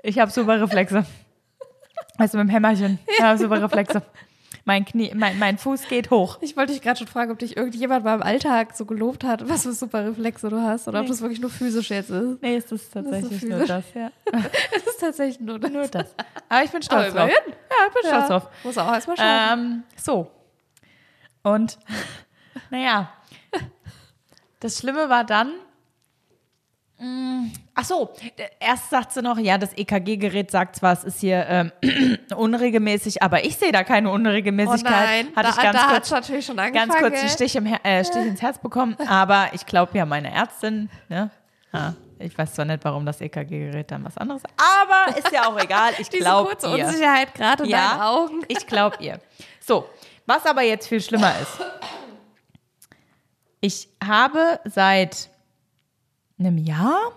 Ich habe super Reflexe. Weißt du, mit dem Hämmerchen. Ich habe super Reflexe. Mein Knie, mein, mein Fuß geht hoch. Ich wollte dich gerade schon fragen, ob dich irgendjemand mal im Alltag so gelobt hat, was für super Reflexe du hast oder ob Nee. das wirklich nur physisch jetzt ist. Nee, es ist tatsächlich so nur physisch. das, ja. [LAUGHS] Das ist tatsächlich nur das. Nur das. Aber ich bin stolz drauf. Ja, ich bin stolz Ja, drauf. muss auch erstmal schauen. Ähm, so. Und [LAUGHS] naja, das Schlimme war dann. Mh, Ach so, erst sagt sie noch, ja, das EKG-Gerät sagt zwar, es ist hier ähm, [CLEARS THROAT] unregelmäßig, aber ich sehe da keine Unregelmäßigkeit. oh nein, Hatte da, ich ganz da kurz, natürlich schon angefangen. ganz kurz einen? Stich, im äh, Stich ins Herz bekommen, aber ich glaube ja meine Ärztin, ne? Ja, ich weiß zwar nicht, warum das EKG-Gerät dann was anderes, aber ist ja auch egal. Ich [LAUGHS] Diese glaube kurze ihr. Unsicherheit gerade in deinen Augen. Ich glaube ihr. So, was aber jetzt viel schlimmer ist. Ich habe seit einem Jahr,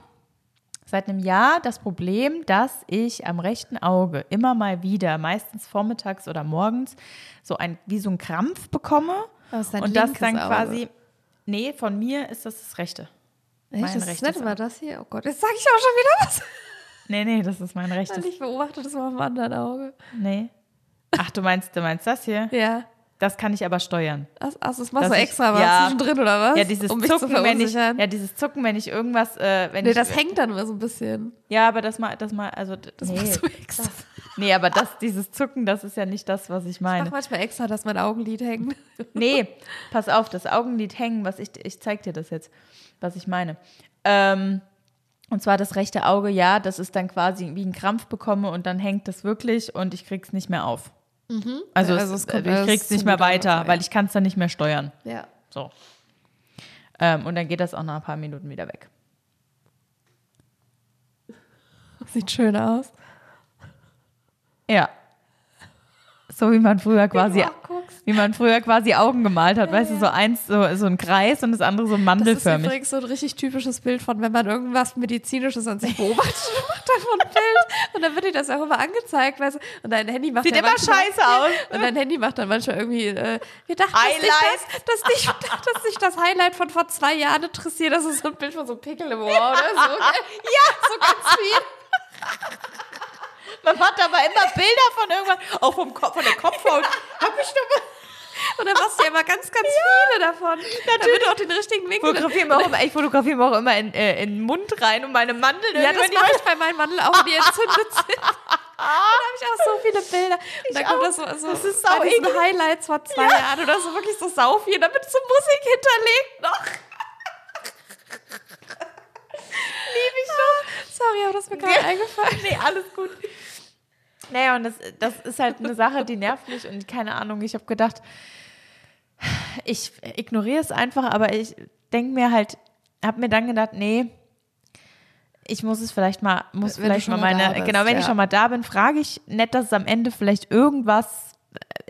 seit einem Jahr das Problem, dass ich am rechten Auge immer mal wieder, meistens vormittags oder morgens, so ein, wie so ein Krampf bekomme. Das ist und das dann Auge. quasi, nee, von mir ist das das rechte. Echt? mein Das ist rechtes immer Auge. das hier. Oh Gott, jetzt sage ich auch schon wieder was. Nee, nee, das ist mein rechtes. Ich beobachte das mal dem anderen Auge. Nee. Ach, du meinst, du meinst das hier? Ja. Das kann ich aber steuern. Ach, das machst du extra was ja. zwischendrin oder was? Ja, dieses um mich zu Zucken, wenn ich, ja, dieses Zucken, wenn ich irgendwas, äh, wenn nee, ich, das hängt dann immer so ein bisschen. ja, aber das mal, das mal, also, Das nee, machst du extra. das, nee, aber das, dieses Zucken, das ist ja nicht das, was ich Ich mach meine. manchmal extra, dass mein Augenlid hängt. [LAUGHS] Nee, pass auf, das Augenlid hängen, was ich, ich zeig dir das jetzt, was ich meine. Ähm, und zwar das rechte Auge, ja, das ist dann quasi wie ein Krampf bekomme und dann hängt das wirklich und ich krieg's nicht mehr auf. Mhm. Also, also es, äh, kommt, ich krieg's nicht mehr weiter, weil ich kann es dann nicht mehr steuern. Ja. So. Ähm, und dann geht das auch nach ein paar Minuten wieder weg. Sieht schön aus. Ja, so wie man früher quasi, wie man früher quasi Augen gemalt hat, weißt du, so eins, so, so ein Kreis und das andere so Das ist mandelförmig. übrigens so ein richtig typisches Bild von, wenn man irgendwas Medizinisches an sich beobachtet, [LAUGHS] macht davon ein Bild und dann wird dir das auch immer angezeigt, weißt du, und dein Handy macht Sieht ja immer manchmal, scheiße [LAUGHS] aus. Und dein Handy macht dann manchmal irgendwie, äh, wir dachten, dass dich, Highlight. das, dass, dich, [LAUGHS] dass dich das Highlight von vor zwei Jahren interessiert, das ist so ein Bild von so Pickel im Ohr oder so. ja, so ganz viel. Man hat aber immer Bilder von irgendwas, auch vom Kopf, von der Kopfhaut. Hab ich doch Und dann machst du ja immer ganz, ganz viele davon. Damit du auch den richtigen Winkel fotografiere mir auch immer, ich fotografiere mir auch immer in, äh, in den Mund rein und meine Mandeln Ja, das mache ich bei meinen Mandeln auch, die entzündet sind. Da habe ich auch so viele Bilder. Und dann kommt auch. das so, so Das ist bei diesen. Highlights vor zwei Jahren oder so wirklich so sau viel, damit so Musik hinterlegt noch. Liebe ich doch. Sorry, aber das ist mir gerade [LAUGHS] eingefallen. Nee, alles gut. Naja, und das, das ist halt eine Sache, die nervt mich und keine Ahnung, ich habe gedacht, ich ignoriere es einfach, aber ich denke mir halt, habe mir dann gedacht, nee, ich muss es vielleicht mal, muss Wenn vielleicht mal mal meine, da bist, genau, wenn ich ja. schon mal da bin, frage ich nett, dass es am Ende vielleicht irgendwas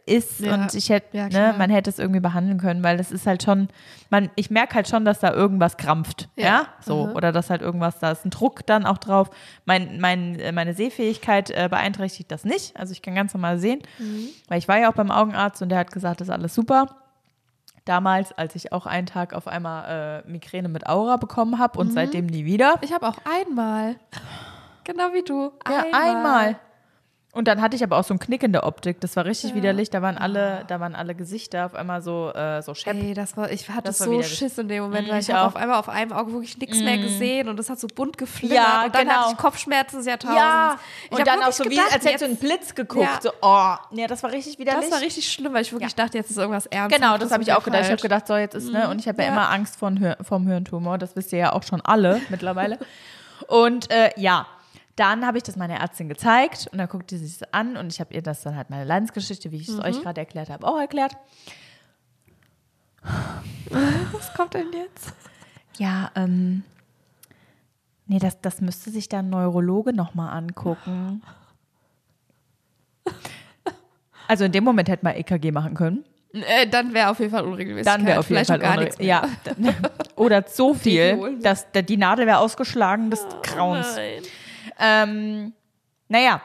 ist Ja. und ich hätte, Ja, ne, man hätte es irgendwie behandeln können, weil das ist halt schon, man, ich merke halt schon, dass da irgendwas krampft, ja, Ja. so, Mhm. oder dass halt irgendwas, da ist ein Druck dann auch drauf. Mein, mein, äh, meine Sehfähigkeit äh, beeinträchtigt das nicht, also ich kann ganz normal sehen, Mhm. weil ich war ja auch beim Augenarzt und der hat gesagt, das ist alles super. Damals, als ich auch einen Tag auf einmal äh, Migräne mit Aura bekommen habe Mhm. und seitdem nie wieder. Ich habe auch einmal. Genau wie du. Ja, einmal. Und dann hatte ich aber auch so einen Knick in der Optik. Das war richtig Ja. widerlich. Da waren alle, da waren alle Gesichter auf einmal so, äh, so schepp. Ey, das war, ich hatte Das so widerlich. Schiss in dem Moment, Mm, weil ich ich habe auf einmal auf einem Auge wirklich nichts mehr gesehen und es hat so bunt geflimmert Ja, und dann genau. hatte ich Kopfschmerzen des Jahrtausends. Ja, ich und dann auch so wie, gedacht, als hättest du einen Blitz geguckt. Ja. So, oh, ja, das war richtig widerlich. Das war richtig schlimm, weil ich wirklich dachte, jetzt ist irgendwas ernst. Genau, das habe ich auch gedacht. Ich habe gedacht, so jetzt ist, ne? Und ich habe ja, Mhm. Ja. immer Angst vor, vom Hirntumor. Das wisst ihr ja auch schon alle [LAUGHS] mittlerweile. Und äh, ja, dann habe ich das meiner Ärztin gezeigt und dann guckt sie sich das an und ich habe ihr das dann halt meine Leidensgeschichte, wie ich es Mhm. euch gerade erklärt habe, auch erklärt. Was kommt denn jetzt? Ja, ähm, nee, das, das müsste sich dann ein Neurologe nochmal angucken. Also in dem Moment hätte man EKG machen können. Äh, dann wäre auf jeden Fall Unregelmäßigkeit. Dann wäre auf jeden Vielleicht Fall gar nichts mehr. Ja, [LAUGHS] oder so viel, dass der- die Nadel wäre ausgeschlagen des Grauens. Nein. Ähm, naja,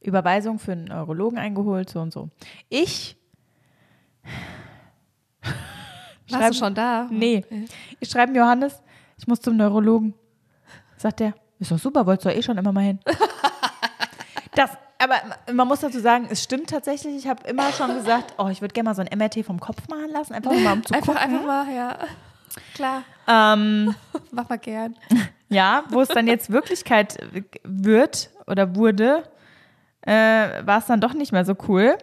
Überweisung für einen Neurologen eingeholt, so und so. Ich. [LAUGHS] Warst Schreib- du schon da? Nee. Ich schreibe Johannes, ich muss zum Neurologen. Sagt er, ist doch super, wolltest du eh schon immer mal hin. [LAUGHS] das, aber man muss dazu sagen, es stimmt tatsächlich. Ich habe immer schon gesagt, oh, ich würde gerne mal so ein MRT vom Kopf machen lassen, einfach mal um zu [LAUGHS] Einfach, gucken. einfach mal, ja. Klar, Ähm, mach mal gern. Ja, wo es dann jetzt Wirklichkeit wird oder wurde, äh, war es dann doch nicht mehr so cool.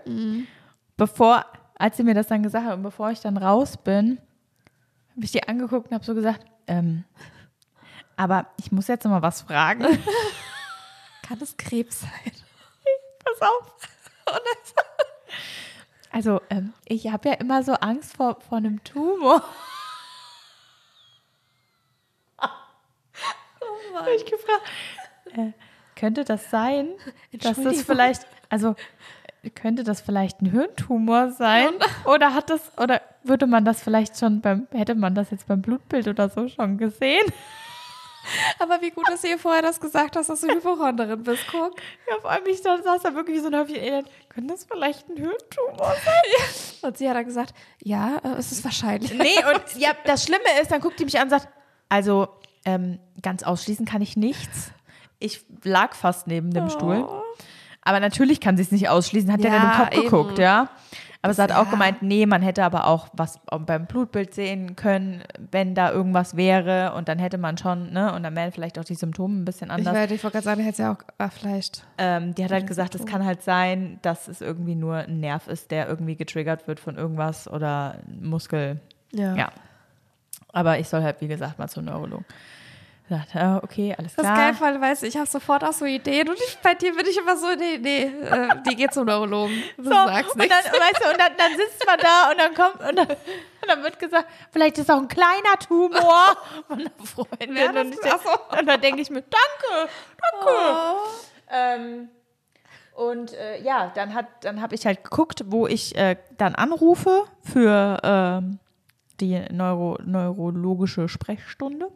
Bevor, als sie mir das dann gesagt hat und bevor ich dann raus bin, habe ich die angeguckt und habe so gesagt, ähm, aber ich muss jetzt noch mal was fragen. [LAUGHS] Kann es Krebs sein? [LAUGHS] Pass auf. Also, ähm, ich habe ja immer so Angst vor, vor einem Tumor. Habe ich gefragt, äh, könnte das sein, dass das vielleicht, also äh, könnte das vielleicht ein Hirntumor sein? Oder hat das, oder würde man das vielleicht schon beim, hätte man das jetzt beim Blutbild oder so schon gesehen? Aber wie gut, dass du ihr vorher das gesagt hast, dass du Hypochonderin bist. Guck. Ja, vor allem, ich da- saß da wirklich wie so ein Häufchen Elend. Könnte das vielleicht ein Hirntumor sein? Und sie hat dann gesagt, ja, äh, es ist wahrscheinlich. Nee, und ja, das Schlimme ist, dann guckt die mich an und sagt, also ähm, ganz ausschließen kann ich nichts. Ich lag fast neben dem Stuhl. Aber natürlich kann sie es nicht ausschließen, hat ja, Ja, in den Kopf eben. geguckt, ja. Aber sie hat auch ja. gemeint, nee, man hätte aber auch was beim Blutbild sehen können, wenn da irgendwas wäre und dann hätte man schon, ne, und dann wären vielleicht auch die Symptome ein bisschen Ich, anders. werde, ich wollte gerade sagen, du hättest ja auch ah, vielleicht. Ähm, die hat halt gesagt, es kann halt sein, dass es irgendwie nur ein Nerv ist, der irgendwie getriggert wird von irgendwas oder Muskel. Ja. Ja. Aber ich soll halt, wie gesagt, mal zum Neurologen. Gesagt, äh, okay, alles Das ist klar. geil, weil, weißt du, ich habe sofort auch so Ideen und ich, bei dir bin ich immer so, nee, nee, äh, die geht zum Neurologen. Du So, sagst und dann, nichts. weißt du, und dann, dann sitzt man da und dann kommt und dann, und dann wird gesagt, vielleicht ist auch ein kleiner Tumor [LAUGHS] von einer Freundin. Ja, und, ich und dann denke ich mir, danke, danke. Oh. Ähm, und äh, ja, dann hat, dann habe ich halt geguckt, wo ich äh, dann anrufe für ähm, die Neuro, neurologische Sprechstunde.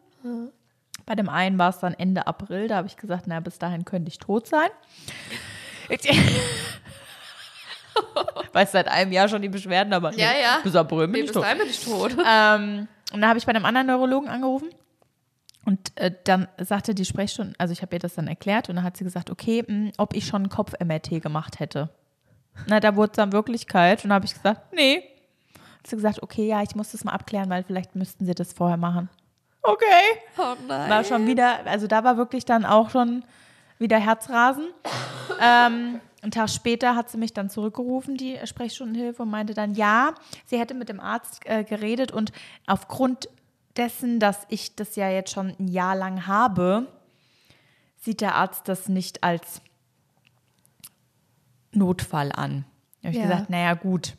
Bei dem einen war es dann Ende April, da habe ich gesagt, na, bis dahin könnte ich tot sein. [LAUGHS] Weiß seit einem Jahr schon die Beschwerden, aber Ja, nee, ja. bis April bin Nee, ich bis tot. bin ich tot. Ähm, und da habe ich bei einem anderen Neurologen angerufen. Und äh, dann sagte die Sprechstunde, also ich habe ihr das dann erklärt und dann hat sie gesagt, okay, mh, ob ich schon ein Kopf-MRT gemacht hätte. Na, da wurde es dann Wirklichkeit und habe ich gesagt, nee. Hat sie gesagt, okay, ja, ich muss das mal abklären, weil vielleicht müssten sie das vorher machen. Okay. Oh nein. War schon wieder, also da war wirklich dann auch schon wieder Herzrasen. ähm, einen Tag später hat sie mich dann zurückgerufen, die Sprechstundenhilfe, und meinte dann, ja, sie hätte mit dem Arzt äh, geredet und aufgrund dessen, dass ich das ja jetzt schon ein Jahr lang habe, sieht der Arzt das nicht als Notfall an. Da habe ich Ja. gesagt, naja gut,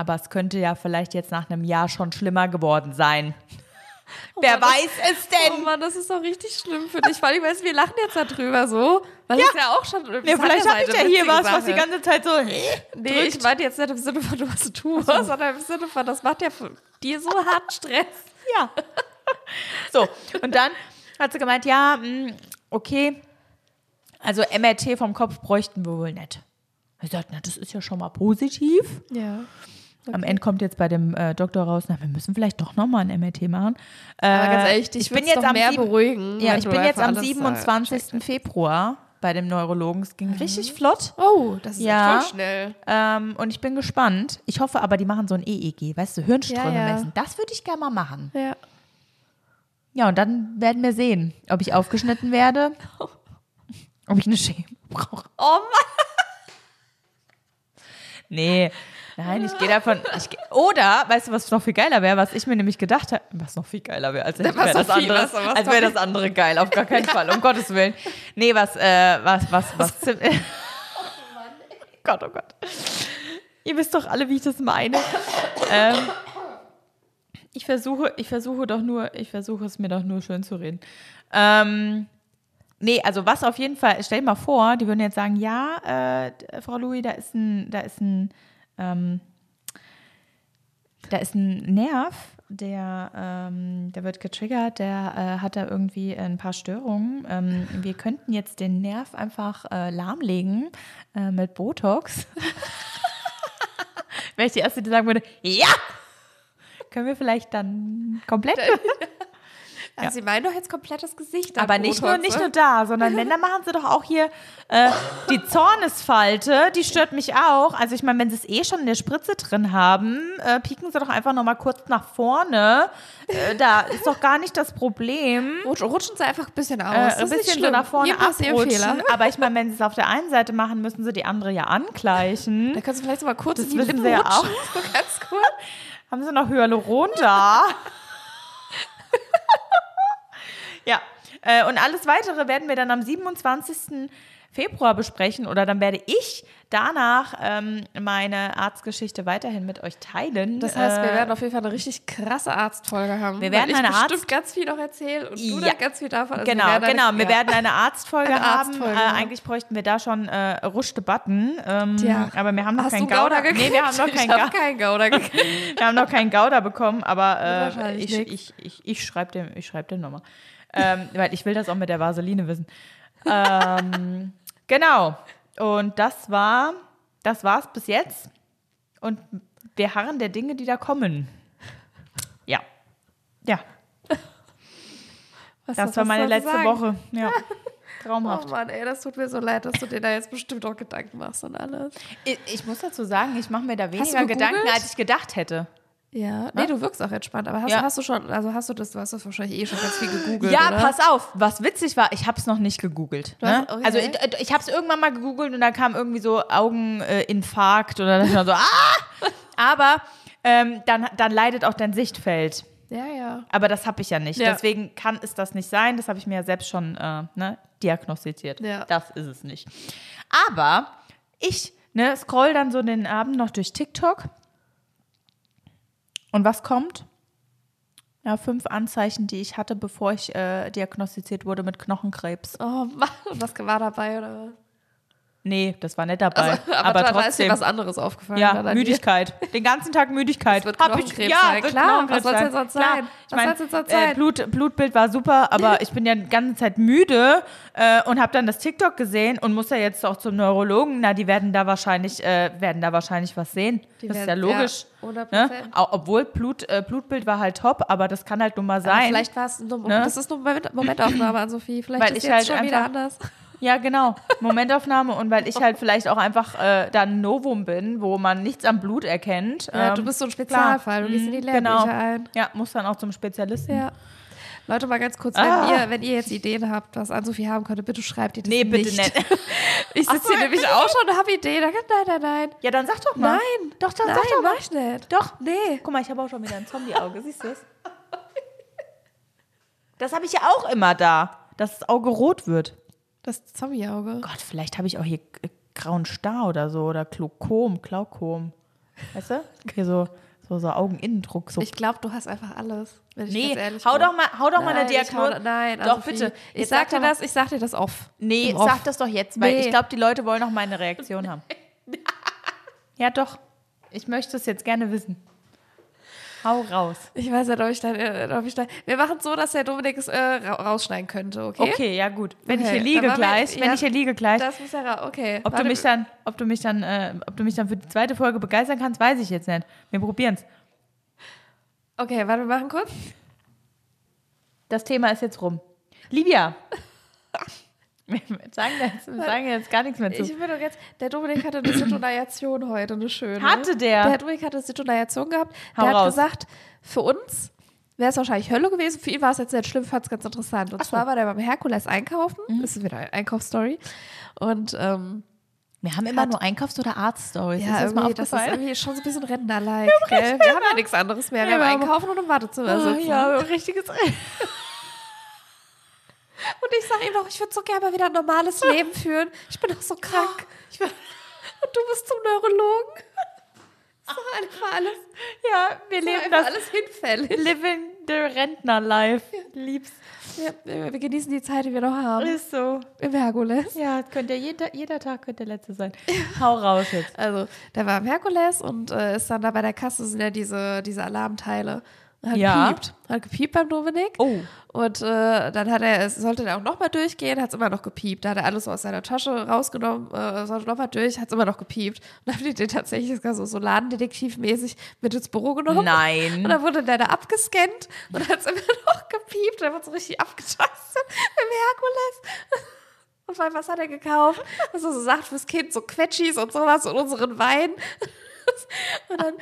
aber es könnte ja vielleicht jetzt nach einem Jahr schon schlimmer geworden sein. [LAUGHS] Wer Mann, das- weiß es denn? Oh Mann, das ist doch richtig schlimm für dich. Weil ich weiß, wir lachen jetzt darüber so. Weil ja. es ja auch schon. Ja, vielleicht habe ich ja hier was, was die ganze Zeit so. Nee, ich meinte jetzt nicht im Sinne von, du hast ein Tumor, sondern im Sinne von, das macht ja für dir so hart Stress. Ja. [LAUGHS] So, und dann hat sie gemeint, ja, mh, okay, also MRT vom Kopf bräuchten wir wohl nicht. Ich sagte, na, das ist ja schon mal positiv. Ja. Am Ende kommt jetzt bei dem äh, Doktor raus, na, wir müssen vielleicht doch nochmal ein MRT machen. Äh, Aber ganz ehrlich, dich ich bin jetzt am mehr sieben- beruhigen. Ja, ich bin jetzt am alles, äh, 27. Februar bei dem Neurologen. Es ging richtig flott. Oh, das ist Ja. echt voll schnell. Ähm, und ich bin gespannt. Ich hoffe aber, die machen so ein EEG, weißt du, Hirnströme Ja, ja. messen. Das würde ich gerne mal machen. Ja. Ja, und dann werden wir sehen, ob ich aufgeschnitten werde, [LAUGHS] ob ich eine Chemo brauche. Oh Mann. [LAUGHS] Nee, nein, ich gehe davon. Ich geh, oder, weißt du, was noch viel geiler wäre, was ich mir nämlich gedacht habe, was noch viel geiler wäre, als wäre Was das viel- andere, was- was als wäre das andere geil, auf gar keinen Fall, um Gottes Willen. Nee, was, äh, was, was, was. [LAUGHS] zim- [LAUGHS] Gott, oh Gott. Ihr wisst doch alle, wie ich das meine. ähm, ich versuche, ich versuche doch nur, ich versuche es mir doch nur schön zu reden. Ähm, nee, also was auf jeden Fall, stell dir mal vor, die würden jetzt sagen, ja, äh, Frau Louis, da ist ein, da ist ein, ähm, da ist ein Nerv, der, ähm, der wird getriggert, der äh, hat da irgendwie ein paar Störungen. Ähm, wir könnten jetzt den Nerv einfach äh, lahmlegen äh, mit Botox. [LAUGHS] Wäre ich die Erste, die sagen würde, ja! Können wir vielleicht dann komplett? [LAUGHS] [LAUGHS] Also sie meinen doch jetzt komplettes Gesicht. Aber ab nicht nur, nicht ne? nur da, sondern wenn, dann machen sie doch auch hier äh, die Zornesfalte, die stört mich auch. Also ich meine, wenn sie es eh schon in der Spritze drin haben, äh, pieken sie doch einfach nochmal kurz nach vorne. Äh, da ist doch gar nicht das Problem. Rutsch, rutschen sie einfach ein bisschen aus. Äh, das ein bisschen so nach vorne abrutschen. [LAUGHS] Aber ich meine, wenn sie es auf der einen Seite machen, müssen sie die andere ja angleichen. Da kannst du vielleicht mal kurz Das in die Lippen sie ja rutschen. So [LAUGHS] ganz kurz. Haben sie noch Hyaluron da? [LAUGHS] ja, äh, und alles Weitere werden wir dann am 27. Februar besprechen oder dann werde ich danach ähm, meine Arztgeschichte weiterhin mit euch teilen. Das heißt, wir Äh, werden auf jeden Fall eine richtig krasse Arztfolge haben. Wir werden ich eine bestimmt Arzt- ganz viel noch erzählen und du Ja. dann ganz viel davon. Also genau, wir werden genau. eine, Wir ja. werden eine Arztfolge [LAUGHS] Eine haben. Arztfolge, äh, eigentlich bräuchten wir da schon äh, Rushte Button. Ähm, Tja. Aber wir haben noch Hast keinen Gouda. gekriegt? Nee, wir haben noch keinen hab keinen Gouda gekriegt. [LAUGHS] Wir haben noch keinen Gouda bekommen, aber äh, ich, ich, ich, ich schreibe dem, ich schreib dem nochmal. Ähm, weil ich will das auch mit der Vaseline wissen. Ähm, genau. Und das war, das war's bis jetzt. Und wir harren der Dinge, die da kommen. Ja. Ja, Was das war meine letzte sagen? Woche. Ja. [LAUGHS] Oh Traumhaft. Mann, ey, das tut mir so leid, dass du dir da jetzt bestimmt auch Gedanken machst und alles. Ich, ich muss dazu sagen, ich mache mir da weniger Gedanken, als ich gedacht hätte. Ja, nee, du wirkst auch entspannt, aber hast, Ja. hast du schon, also hast du das, du hast das wahrscheinlich eh schon ganz viel gegoogelt, Ja, oder? pass auf. Was witzig war, ich habe es noch nicht gegoogelt. Ne? hast- okay. Also ich, ich habe es irgendwann mal gegoogelt und da kam irgendwie so Augeninfarkt oder dann so, [LAUGHS] ah! Aber ähm, dann, dann leidet auch dein Sichtfeld. Ja, ja. Aber das habe ich ja nicht. Ja. Deswegen kann es das nicht sein. Das habe ich mir ja selbst schon äh, ne, diagnostiziert. Ja. Das ist es nicht. Aber ich ne, scroll dann so den Abend noch durch TikTok. Und was kommt? Ja, fünf Anzeichen, die ich hatte, bevor ich äh, diagnostiziert wurde mit Knochenkrebs. Oh [LAUGHS] was war dabei? Oder? Nee, das war nicht dabei. Also, [LAUGHS] aber, aber, da ist dir trotzdem. was anderes aufgefallen. Ja, dann an Müdigkeit. Den ganzen Tag Müdigkeit. Es wird Hab ich- ja, sein. wird Klar, was soll's denn sonst Klar. sein? Ich Was mein, denn sonst äh, sein? Blut, Blutbild war super, aber [LAUGHS] ich bin ja die ganze Zeit müde äh, und habe dann das TikTok gesehen und muss ja jetzt auch zum Neurologen. Na, die werden da wahrscheinlich, äh, werden da wahrscheinlich was sehen. Die das ist ja werden- logisch. ja, 100%. ne? Obwohl Blut, äh, Blutbild war halt top, aber das kann halt nun mal Aber sein. Vielleicht war es nur, Ne? das ist nur Moment, Momentaufnahme an Sophie. Vielleicht Weil ist jetzt halt schon wieder anders. Ja, genau. Momentaufnahme und weil ich halt vielleicht auch einfach äh, dann ein Novum bin, wo man nichts am Blut erkennt. Ja, du Ähm, bist so ein. Spezialfall. Du gehst in die Mhm, Lehrbücher genau. ein. Ja, muss dann auch zum Spezialisten. Ja. Leute, mal ganz kurz, wenn, Ah. ihr, wenn ihr jetzt Ideen habt, was Ann-Sophie haben könnte, bitte schreibt ihr das Nee, bitte nicht. nicht. [LAUGHS] Ich sitze hier nämlich auch schon und habe Ideen. Nein, nein, nein. Ja, dann sag doch mal. Nein. Doch, dann Nein, sag doch mal. mach ich nicht. Doch. Nee. Guck mal, ich habe auch schon wieder ein Zombie-Auge. Siehst du es? Das habe ich ja auch immer da, dass das Auge rot wird. Das Zombie-Auge. Gott, vielleicht habe ich auch hier äh, grauen Star oder so oder Glaukom, Glaukom. Weißt du? Hier so, so, so Augeninnendruck. So. Ich glaube, du hast einfach alles. Ich nee, hau bin. doch mal, hau doch mal eine Nein, ich Diagnose. hau- Nein, doch Ann-Sophie. bitte. Ich Jetzt sag dir doch mal- das, ich sag dir das off. Nee, Off. sag das doch jetzt, weil Nee. ich glaube, die Leute wollen noch meine Reaktion haben. [LAUGHS] ja, doch. Ich möchte es jetzt gerne wissen. Hau raus. Ich weiß nicht, ob ich dann, äh, ob ich dann. Wir machen es so, dass der Dominik es äh, ra- rausschneiden könnte, okay? Okay, ja gut. Wenn ich Okay, hier liege wir- gleich, wenn ja, ich hier liege gleich, Das muss ja okay. ob du mich dann, ob du mich dann, äh, ob du mich dann für die zweite Folge begeistern kannst, weiß ich jetzt nicht. Wir probieren's. Okay, warte, wir machen kurz. Das Thema ist jetzt rum. Livia. [LAUGHS] [LAUGHS] Wir sagen jetzt, wir sagen jetzt gar nichts mehr zu. Ich will doch jetzt, der Dominik hatte eine Situation heute, eine schöne. Hatte der? Der Dominik hatte eine Situation gehabt. Hau der hat raus. gesagt, für uns wäre es wahrscheinlich Hölle gewesen. Für ihn war es jetzt nicht schlimm, fand es ganz interessant. Und Ach so. zwar war der beim Herkules einkaufen. Mhm. Das ist wieder eine Einkaufsstory. Und ähm, Wir haben immer Hat- nur Einkaufs- oder Arztstories. ja, ist irgendwie, das ist irgendwie schon so ein bisschen Rentnerlike, [LAUGHS] gell? Wir haben ja nichts anderes mehr. Wir haben wir haben- einkaufen und im Wartezimmer Oh, sitzen. ja, richtiges [LAUGHS] Und ich sage ihm doch, ich würde so gerne mal wieder ein normales Leben führen. Ich bin doch so krank. Bin, und du bist zum Neurologen. So einfach alles, Ja, wir so leben einfach das alles hinfällig. Living the Rentner Life. Lieb's. Ja, wir wir genießen die Zeit, die wir noch haben. Ist so. Im Herkules. Ja, könnte jeder, jeder Tag könnte der letzte sein. Hau raus jetzt. Also, der war im Herkules und äh, ist dann da bei der Kasse, sind ja diese, diese Alarmteile. Hat Ja. gepiept. Hat gepiept beim Dominik. Oh. Und äh, dann hat er, es sollte er auch nochmal durchgehen, hat es immer noch gepiept. Da hat er alles so aus seiner Tasche rausgenommen, äh, sollte nochmal durch, hat es immer noch gepiept. Und dann haben die den tatsächlich so, so ladendetektivmäßig mit ins Büro genommen. Nein. Und dann wurde der da abgescannt und hat es immer [LAUGHS] noch gepiept. Der wird so richtig abgetastet im Herkules. [LAUGHS] Und weil, was hat er gekauft? Was er so sagt fürs Kind, so Quetschis und sowas und unseren Wein. [LAUGHS] [LAUGHS] Dann,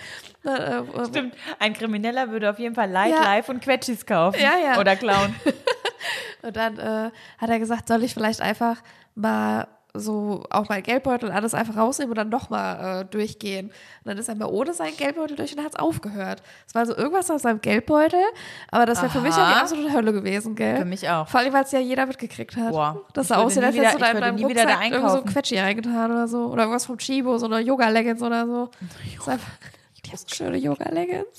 dann äh, Stimmt. Ein Krimineller würde auf jeden Fall Light Ja. Life und Quetschis kaufen. Ja, ja. Oder klauen. [LAUGHS] Und dann äh, hat er gesagt, soll ich vielleicht einfach mal so auch mal Geldbeutel alles einfach rausnehmen und dann nochmal äh, durchgehen. Und dann ist er mal ohne seinen Geldbeutel durch und hat es aufgehört. Es war so irgendwas aus seinem Geldbeutel, aber das wäre für mich ja die absolute Hölle gewesen, gell? Für mich auch. Vor allem, weil es ja jeder mitgekriegt hat. Boah. Das Ich sah würde aus, wie nie als hättest du da in deinem wieder da Rucksack irgend so ein. Quetschi reingetan oder so. Oder irgendwas vom Chibo, so eine Yoga-Leggings oder so. Die hast schöne Yoga-Leggings. [LAUGHS]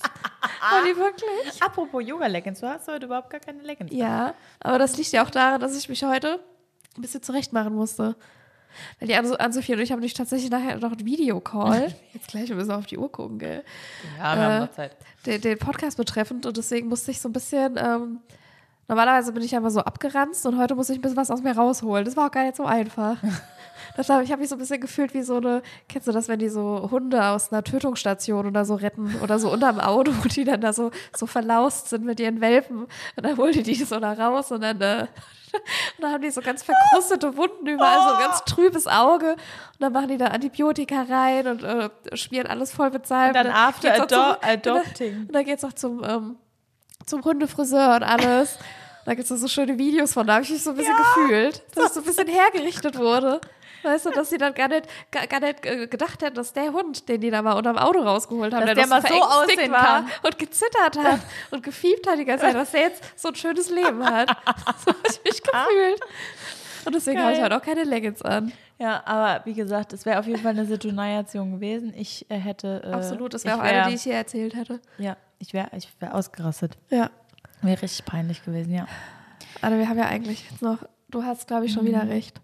War die wirklich? Apropos Yoga-Leggings, du hast heute überhaupt gar keine Leggings. Ja, aber das liegt ja auch daran, dass ich mich heute ein bisschen zurecht machen musste. Weil die Ann- Ann-Sophie und ich haben nämlich tatsächlich nachher noch einen Videocall. [LAUGHS] Jetzt gleich, wir müssen auf die Uhr gucken, gell? Ja, wir Äh, haben noch Zeit. Den, den Podcast betreffend und deswegen musste ich so ein bisschen, ähm, normalerweise bin ich ja immer so abgeranzt und heute muss ich ein bisschen was aus mir rausholen. Das war auch gar nicht so einfach. [LAUGHS] Das hab, ich habe mich so ein bisschen gefühlt wie so eine, kennst du das, wenn die so Hunde aus einer Tötungsstation oder so retten oder so unterm Auto, [LAUGHS] die dann da so, so verlaust sind mit ihren Welpen und dann holen die die so da raus und dann, äh, [LAUGHS] und dann haben die so ganz verkrustete Wunden überall, so ein ganz trübes Auge und dann machen die da Antibiotika rein und äh, schmieren alles voll mit Salbe. Und dann after ado adopting. und dann geht's auch zum, ähm, zum Hundefriseur und alles. [LAUGHS] Da gibt's auch so schöne Videos von, da habe ich mich so ein bisschen gefühlt, dass es so ein bisschen hergerichtet wurde. Weißt du, dass sie dann gar nicht, gar, gar nicht äh, gedacht hätten, dass der Hund, den die da mal unterm Auto rausgeholt haben, Dass der, der mal so aussehen war und gezittert hat [LAUGHS] und gefiebt hat die ganze Zeit, dass der jetzt so ein schönes Leben hat. [LAUGHS] So habe ich mich gefühlt. Und deswegen habe ich heute auch keine Leggings an. Ja, aber wie gesagt, es wäre auf jeden Fall eine Situation gewesen. Ich äh, hätte. Äh, Absolut, das wäre auch wär- eine, die ich hier erzählt hätte. Ja, ich wäre ich wär ausgerastet. Ja. Wäre richtig peinlich gewesen, ja. Aber wir haben ja eigentlich jetzt noch, du hast, glaube ich, schon wieder recht.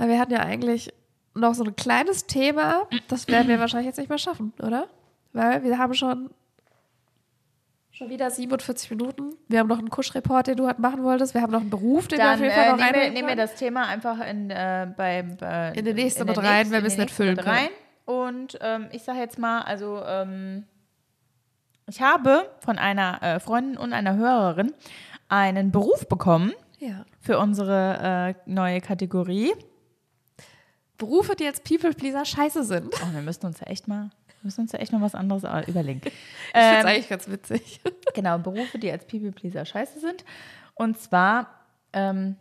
Weil wir hatten ja eigentlich noch so ein kleines Thema, das werden wir wahrscheinlich jetzt nicht mehr schaffen, oder? Weil wir haben schon, schon wieder 47 Minuten. Wir haben noch einen Kuschreport, den du halt machen wolltest. Wir haben noch einen Beruf, den wir Dann auf jeden Fall äh, noch nehmen, wir, nehmen wir können. das Thema einfach in, äh, bei, bei, In den nächsten mit rein, wenn wir es nicht füllen mit rein. Und ähm, ich sage jetzt mal, also ähm, ich habe von einer äh, Freundin und einer Hörerin einen Beruf bekommen Ja. für unsere äh, neue Kategorie. Berufe, die jetzt People-Pleaser scheiße sind. Oh, wir müssen uns ja echt mal, wir müssen uns ja echt mal was anderes überlegen. [LAUGHS] Ich finde Ähm, eigentlich ganz witzig. [LAUGHS] Genau, Berufe, die als People-Pleaser scheiße sind. Und zwar ähm,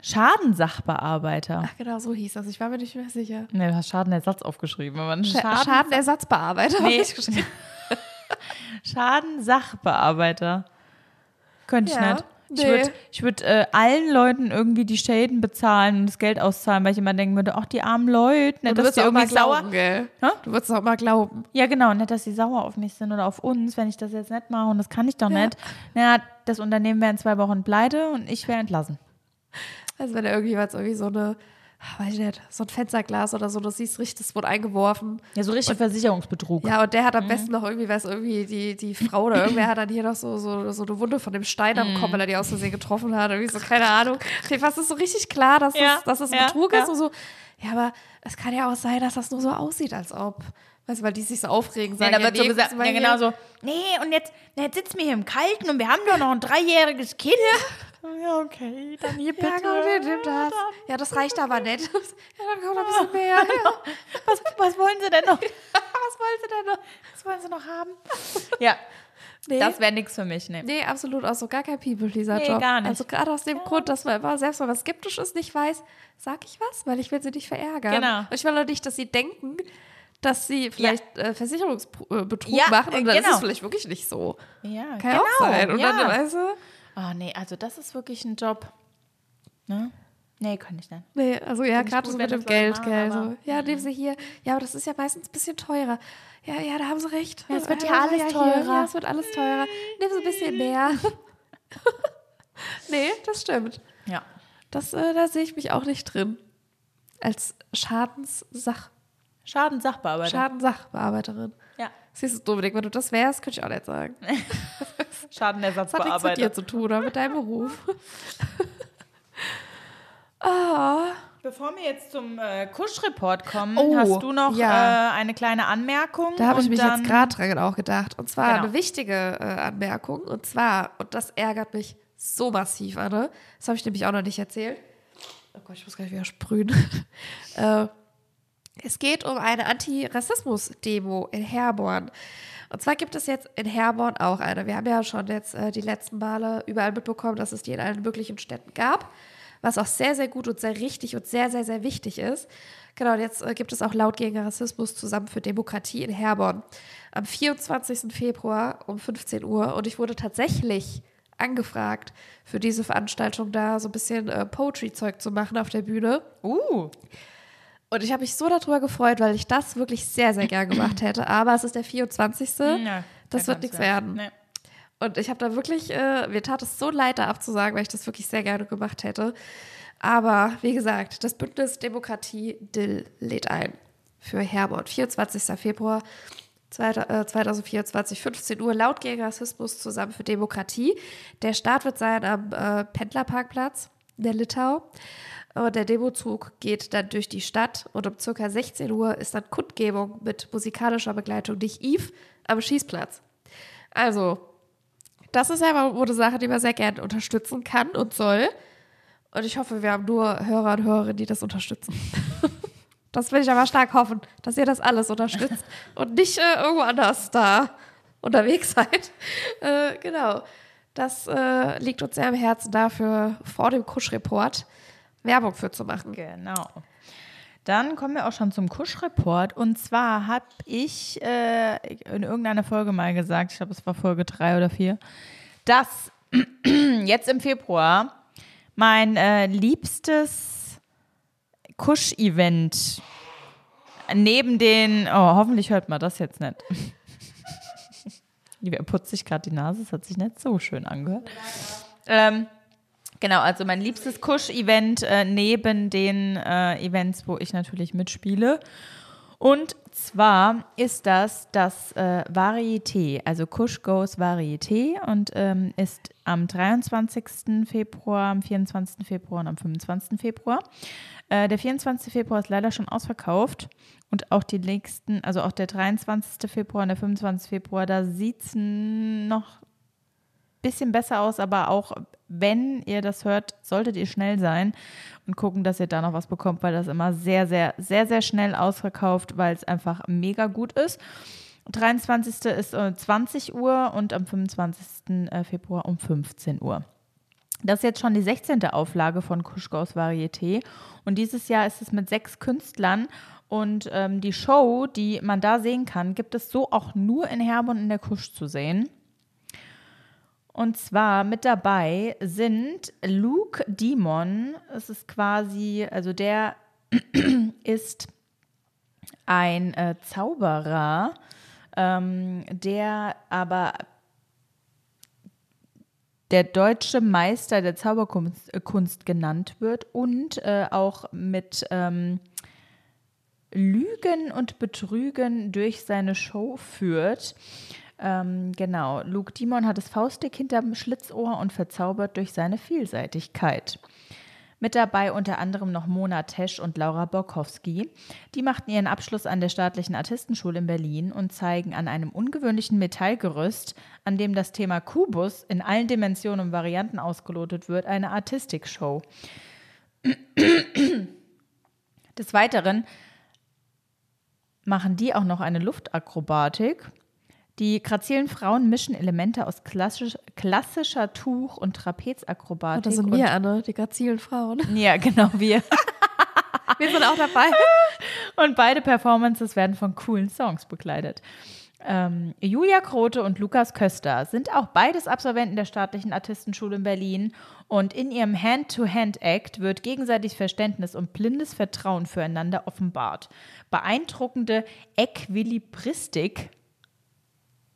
Schadensachbearbeiter. Ach, genau, so hieß das. Ich war mir nicht mehr sicher. Ne, du hast Schadenersatz aufgeschrieben, aber Schaden Schadenersatzbearbeiter. Nee. ich geschrieben. [LAUGHS] Schadensachbearbeiter. Könnte ich Ja, nicht. Ich nee. würde ich würd, äh, allen Leuten irgendwie die Schäden bezahlen und das Geld auszahlen, weil ich immer denken würde, ach, die armen Leute, nicht, du dass die mal irgendwie sauer. glauben, gell? Du wirst auch mal glauben. Ja, genau, nicht, dass sie sauer auf mich sind oder auf uns, wenn ich das jetzt nicht mache und das kann ich doch Ja. nicht. Naja, das Unternehmen wäre in zwei Wochen pleite und ich wäre entlassen. Also wenn da irgendjemand irgendwie so eine, weiß ich nicht, so ein Fensterglas oder so, du siehst richtig, das wurde eingeworfen. Ja, so richtig Versicherungsbetrug. Ja, und der Mhm. hat am besten noch irgendwie, weiß irgendwie, die, die Frau oder irgendwer hat dann hier noch so, so, so eine Wunde von dem Stein am Mhm. Kopf, weil er die aus Versehen getroffen hat. Irgendwie so, keine Ahnung. Fast ist so richtig klar, dass, Ja, das, dass das ein ja, Betrug ja. ist und so. Ja, aber es kann ja auch sein, dass das nur so aussieht, als ob. Du, weil die sich so aufregen, Ja, sagen, da wird so gesagt, ja genau so, nee, und jetzt, jetzt sitzen wir hier im Kalten und wir haben doch noch ein dreijähriges Kind. Ja, [LAUGHS] okay, dann hier bitte. Ja, komm, nimm das. Ja, das reicht aber nicht. [LAUGHS] Ja, dann kommt noch ein bisschen mehr. Ja. Was, was wollen sie denn noch? [LAUGHS] Was wollen sie denn noch? Was wollen sie noch haben? Ja, Nee. das wäre nichts für mich, ne. Nee, absolut auch so gar kein People-Pleaser-Job. Nee, gar nicht. Also gerade aus dem Grund, dass man immer, selbst wenn man skeptisch ist, nicht weiß, sag ich was, weil ich will sie nicht verärgern. Genau. Und ich will auch nicht, dass sie denken, dass sie vielleicht äh, Versicherungsbetrug Ja, machen und dann ist genau. es vielleicht wirklich nicht so. Ja, Kann ja auch sein. Und ja. dann, weißt du, Oh nee, also das ist wirklich ein Job. Ne? Nee, kann ich nicht. nee, also ja, gerade so mit dem Geld, gell, so. Ja, nehmen sie hier. Ja, aber das ist ja meistens ein bisschen teurer. Ja, ja, da haben sie recht. Ja, es wird ja ja alles teurer. Ja, es wird alles teurer. Nehmen sie ein bisschen mehr. [LAUGHS] nee, das stimmt. Ja. Das, äh, da sehe ich mich auch nicht drin. Als Schadenssach Schadensachbearbeiter. Schadensachbearbeiterin. ja. Siehst du, Dominik, wenn du das wärst, könnte ich auch nicht sagen. [LAUGHS] Das hat nichts mit dir zu tun oder mit deinem Beruf. [LAUGHS] Ah, Bevor wir jetzt zum äh, Kuschreport kommen, Oh, hast du noch ja. äh, eine kleine Anmerkung. da habe ich mich jetzt gerade dran auch gedacht. Und zwar Genau. eine wichtige äh, Anmerkung. Und zwar, und das ärgert mich so massiv, Anne. Das habe ich nämlich auch noch nicht erzählt. Oh Gott, ich muss gleich wieder sprühen. [LAUGHS] äh, es geht um eine Antirassismus-Demo in Herborn. Und zwar gibt es jetzt in Herborn auch eine. Wir haben ja schon jetzt äh, die letzten Male überall mitbekommen, dass es die in allen möglichen Städten gab, was auch sehr, sehr gut und sehr richtig und sehr, sehr, sehr wichtig ist. Genau, und jetzt äh, gibt es auch laut gegen Rassismus zusammen für Demokratie in Herborn am 24. Februar um 15 Uhr. Und ich wurde tatsächlich angefragt, für diese Veranstaltung da so ein bisschen äh, Poetry-Zeug zu machen auf der Bühne. Uh, Und ich habe mich so darüber gefreut, weil ich das wirklich sehr, sehr gern gemacht [CLEARS THROAT] hätte. Aber es ist der 24. ja, das da wird nichts werden. Nee. Und ich habe da wirklich, äh, mir tat es so leid, da abzusagen, weil ich das wirklich sehr gerne gemacht hätte. Aber wie gesagt, das Bündnis Demokratie Dill lädt ein für Herborn. 24. Februar 2024, 15 Uhr, laut gegen Rassismus zusammen für Demokratie. Der Start wird sein am äh, Pendlerparkplatz der Litau. Der Demozug geht dann durch die Stadt und um circa 16 Uhr ist dann Kundgebung mit musikalischer Begleitung durch Yves am Schießplatz. Also, das ist ja eine Sache, die man sehr gerne unterstützen kann und soll. Und ich hoffe, wir haben nur Hörer und Hörerinnen, die das unterstützen. [LAUGHS] Das will ich aber stark hoffen, dass ihr das alles unterstützt [LAUGHS] und nicht äh, irgendwo anders da unterwegs [LAUGHS] seid. Äh, genau. Das äh, liegt uns sehr am Herzen, dafür vor dem Kuschreport Werbung für zu machen. Genau. Dann kommen wir auch schon zum Kuschreport. Und zwar habe ich äh, in irgendeiner Folge mal gesagt, ich glaube, es war Folge drei oder vier, dass [CLEARS THROAT] jetzt im Februar mein äh, liebstes Kusch-Event neben den, oh, hoffentlich hört man das jetzt nicht. [LAUGHS] Er putzt sich gerade die Nase, das hat sich nicht so schön angehört. Ähm, genau, also mein liebstes Kusch-Event äh, neben den äh, Events, wo ich natürlich mitspiele. Und zwar ist das das äh, Varieté, also Kusch Goes Varieté und ähm, ist am 23. Februar, am 24. Februar und am 25. Februar. Äh, der 24. Februar ist leider schon ausverkauft und auch die nächsten, also auch der 23. Februar und der 25. Februar, da sieht es noch ein bisschen besser aus, aber auch wenn ihr das hört, solltet ihr schnell sein und gucken, dass ihr da noch was bekommt, weil das immer sehr, sehr, sehr, sehr schnell ausverkauft, weil es einfach mega gut ist. 23. ist äh, 20 Uhr und am 25. Äh, Februar um 15 Uhr. Das ist jetzt schon die 16. Auflage von Kuschgaus Varieté und dieses Jahr ist es mit sechs Künstlern und ähm, die Show, die man da sehen kann, gibt es so auch nur in Herborn in der Kusch zu sehen. Und zwar mit dabei sind Luke Demon. Es ist quasi, also der [CLEARS THROAT] ist ein äh, Zauberer, ähm, der aber der deutsche Meister der Zauberkunst äh, Kunst genannt wird und äh, auch mit ähm, Lügen und Betrügen durch seine Show führt. Ähm, genau, Luke Dimon hat das Faustdick hinterm Schlitzohr und verzaubert durch seine Vielseitigkeit. Mit dabei unter anderem noch Mona Tesch und Laura Borkowski. Die machten ihren Abschluss an der Staatlichen Artistenschule in Berlin und zeigen an einem ungewöhnlichen Metallgerüst, an dem das Thema Kubus in allen Dimensionen und Varianten ausgelotet wird, eine Artistikshow. Des Weiteren machen die auch noch eine Luftakrobatik. Die grazilen Frauen mischen Elemente aus klassisch, klassischer Tuch- und Trapezakrobatik. Das sind wir, Anne, die grazilen Frauen. Ja, genau, wir. [LAUGHS] wir sind auch dabei. Und beide Performances werden von coolen Songs begleitet. Ähm, Julia Krote und Lukas Köster sind auch beides Absolventen der Staatlichen Artistenschule in Berlin und in ihrem Hand-to-Hand-Act wird gegenseitig Verständnis und blindes Vertrauen füreinander offenbart. Beeindruckende Äquilibristik,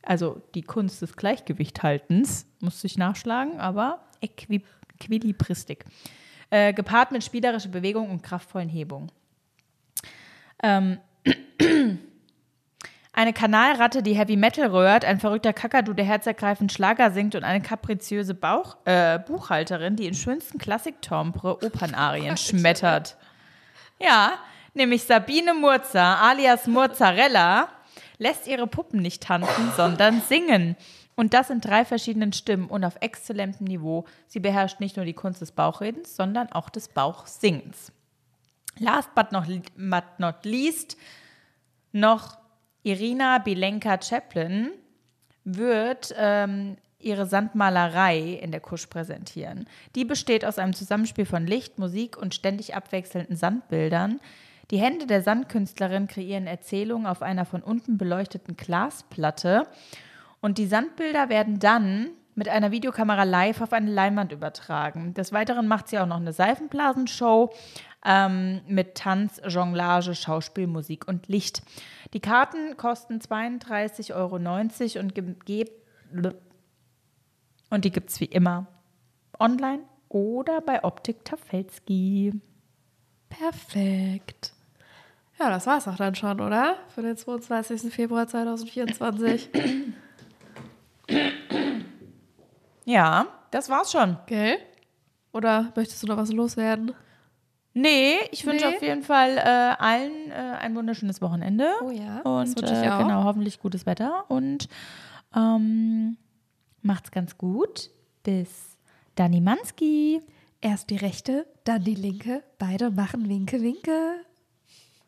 also die Kunst des Gleichgewichthaltens, musste ich nachschlagen, aber Äquilibristik, äh, gepaart mit spielerischer Bewegung und kraftvollen Hebungen. Ähm, [CLEARS THROAT] Eine Kanalratte, die Heavy Metal rührt, ein verrückter Kakadu, der herzergreifend Schlager singt und eine kapriziöse Bauch, äh, Buchhalterin, die in schönsten Klassik-Tombre Opernarien [LAUGHS] schmettert. Ja, nämlich Sabine Murza, alias Mozzarella, lässt ihre Puppen nicht tanzen, sondern singen. Und das in drei verschiedenen Stimmen und auf exzellentem Niveau. Sie beherrscht nicht nur die Kunst des Bauchredens, sondern auch des Bauchsingens. Last but not, least noch Irina Bilenka Chaplin wird ähm, ihre Sandmalerei in der Kusch präsentieren. Die besteht aus einem Zusammenspiel von Licht, Musik und ständig abwechselnden Sandbildern. Die Hände der Sandkünstlerin kreieren Erzählungen auf einer von unten beleuchteten Glasplatte und die Sandbilder werden dann mit einer Videokamera live auf eine Leinwand übertragen. Des Weiteren macht sie auch noch eine Seifenblasenshow ähm, mit Tanz, Jonglage, Schauspiel, Musik und Licht. Die Karten kosten 32,90 Euro und, und die gibt es wie immer online oder bei Optik Tafelski. Perfekt. Ja, das war's auch dann schon, oder? Für den 22. Februar 2024. Ja, das war's schon. Gell? Oder möchtest du noch was loswerden? Nee, ich wünsche nee. auf jeden Fall äh, allen äh, ein wunderschönes Wochenende. Oh ja. Und das äh, genau, hoffentlich gutes Wetter. Und ähm, macht's ganz gut. Bis Dani Manski. Erst die rechte, dann die linke. Beide machen Winke, Winke.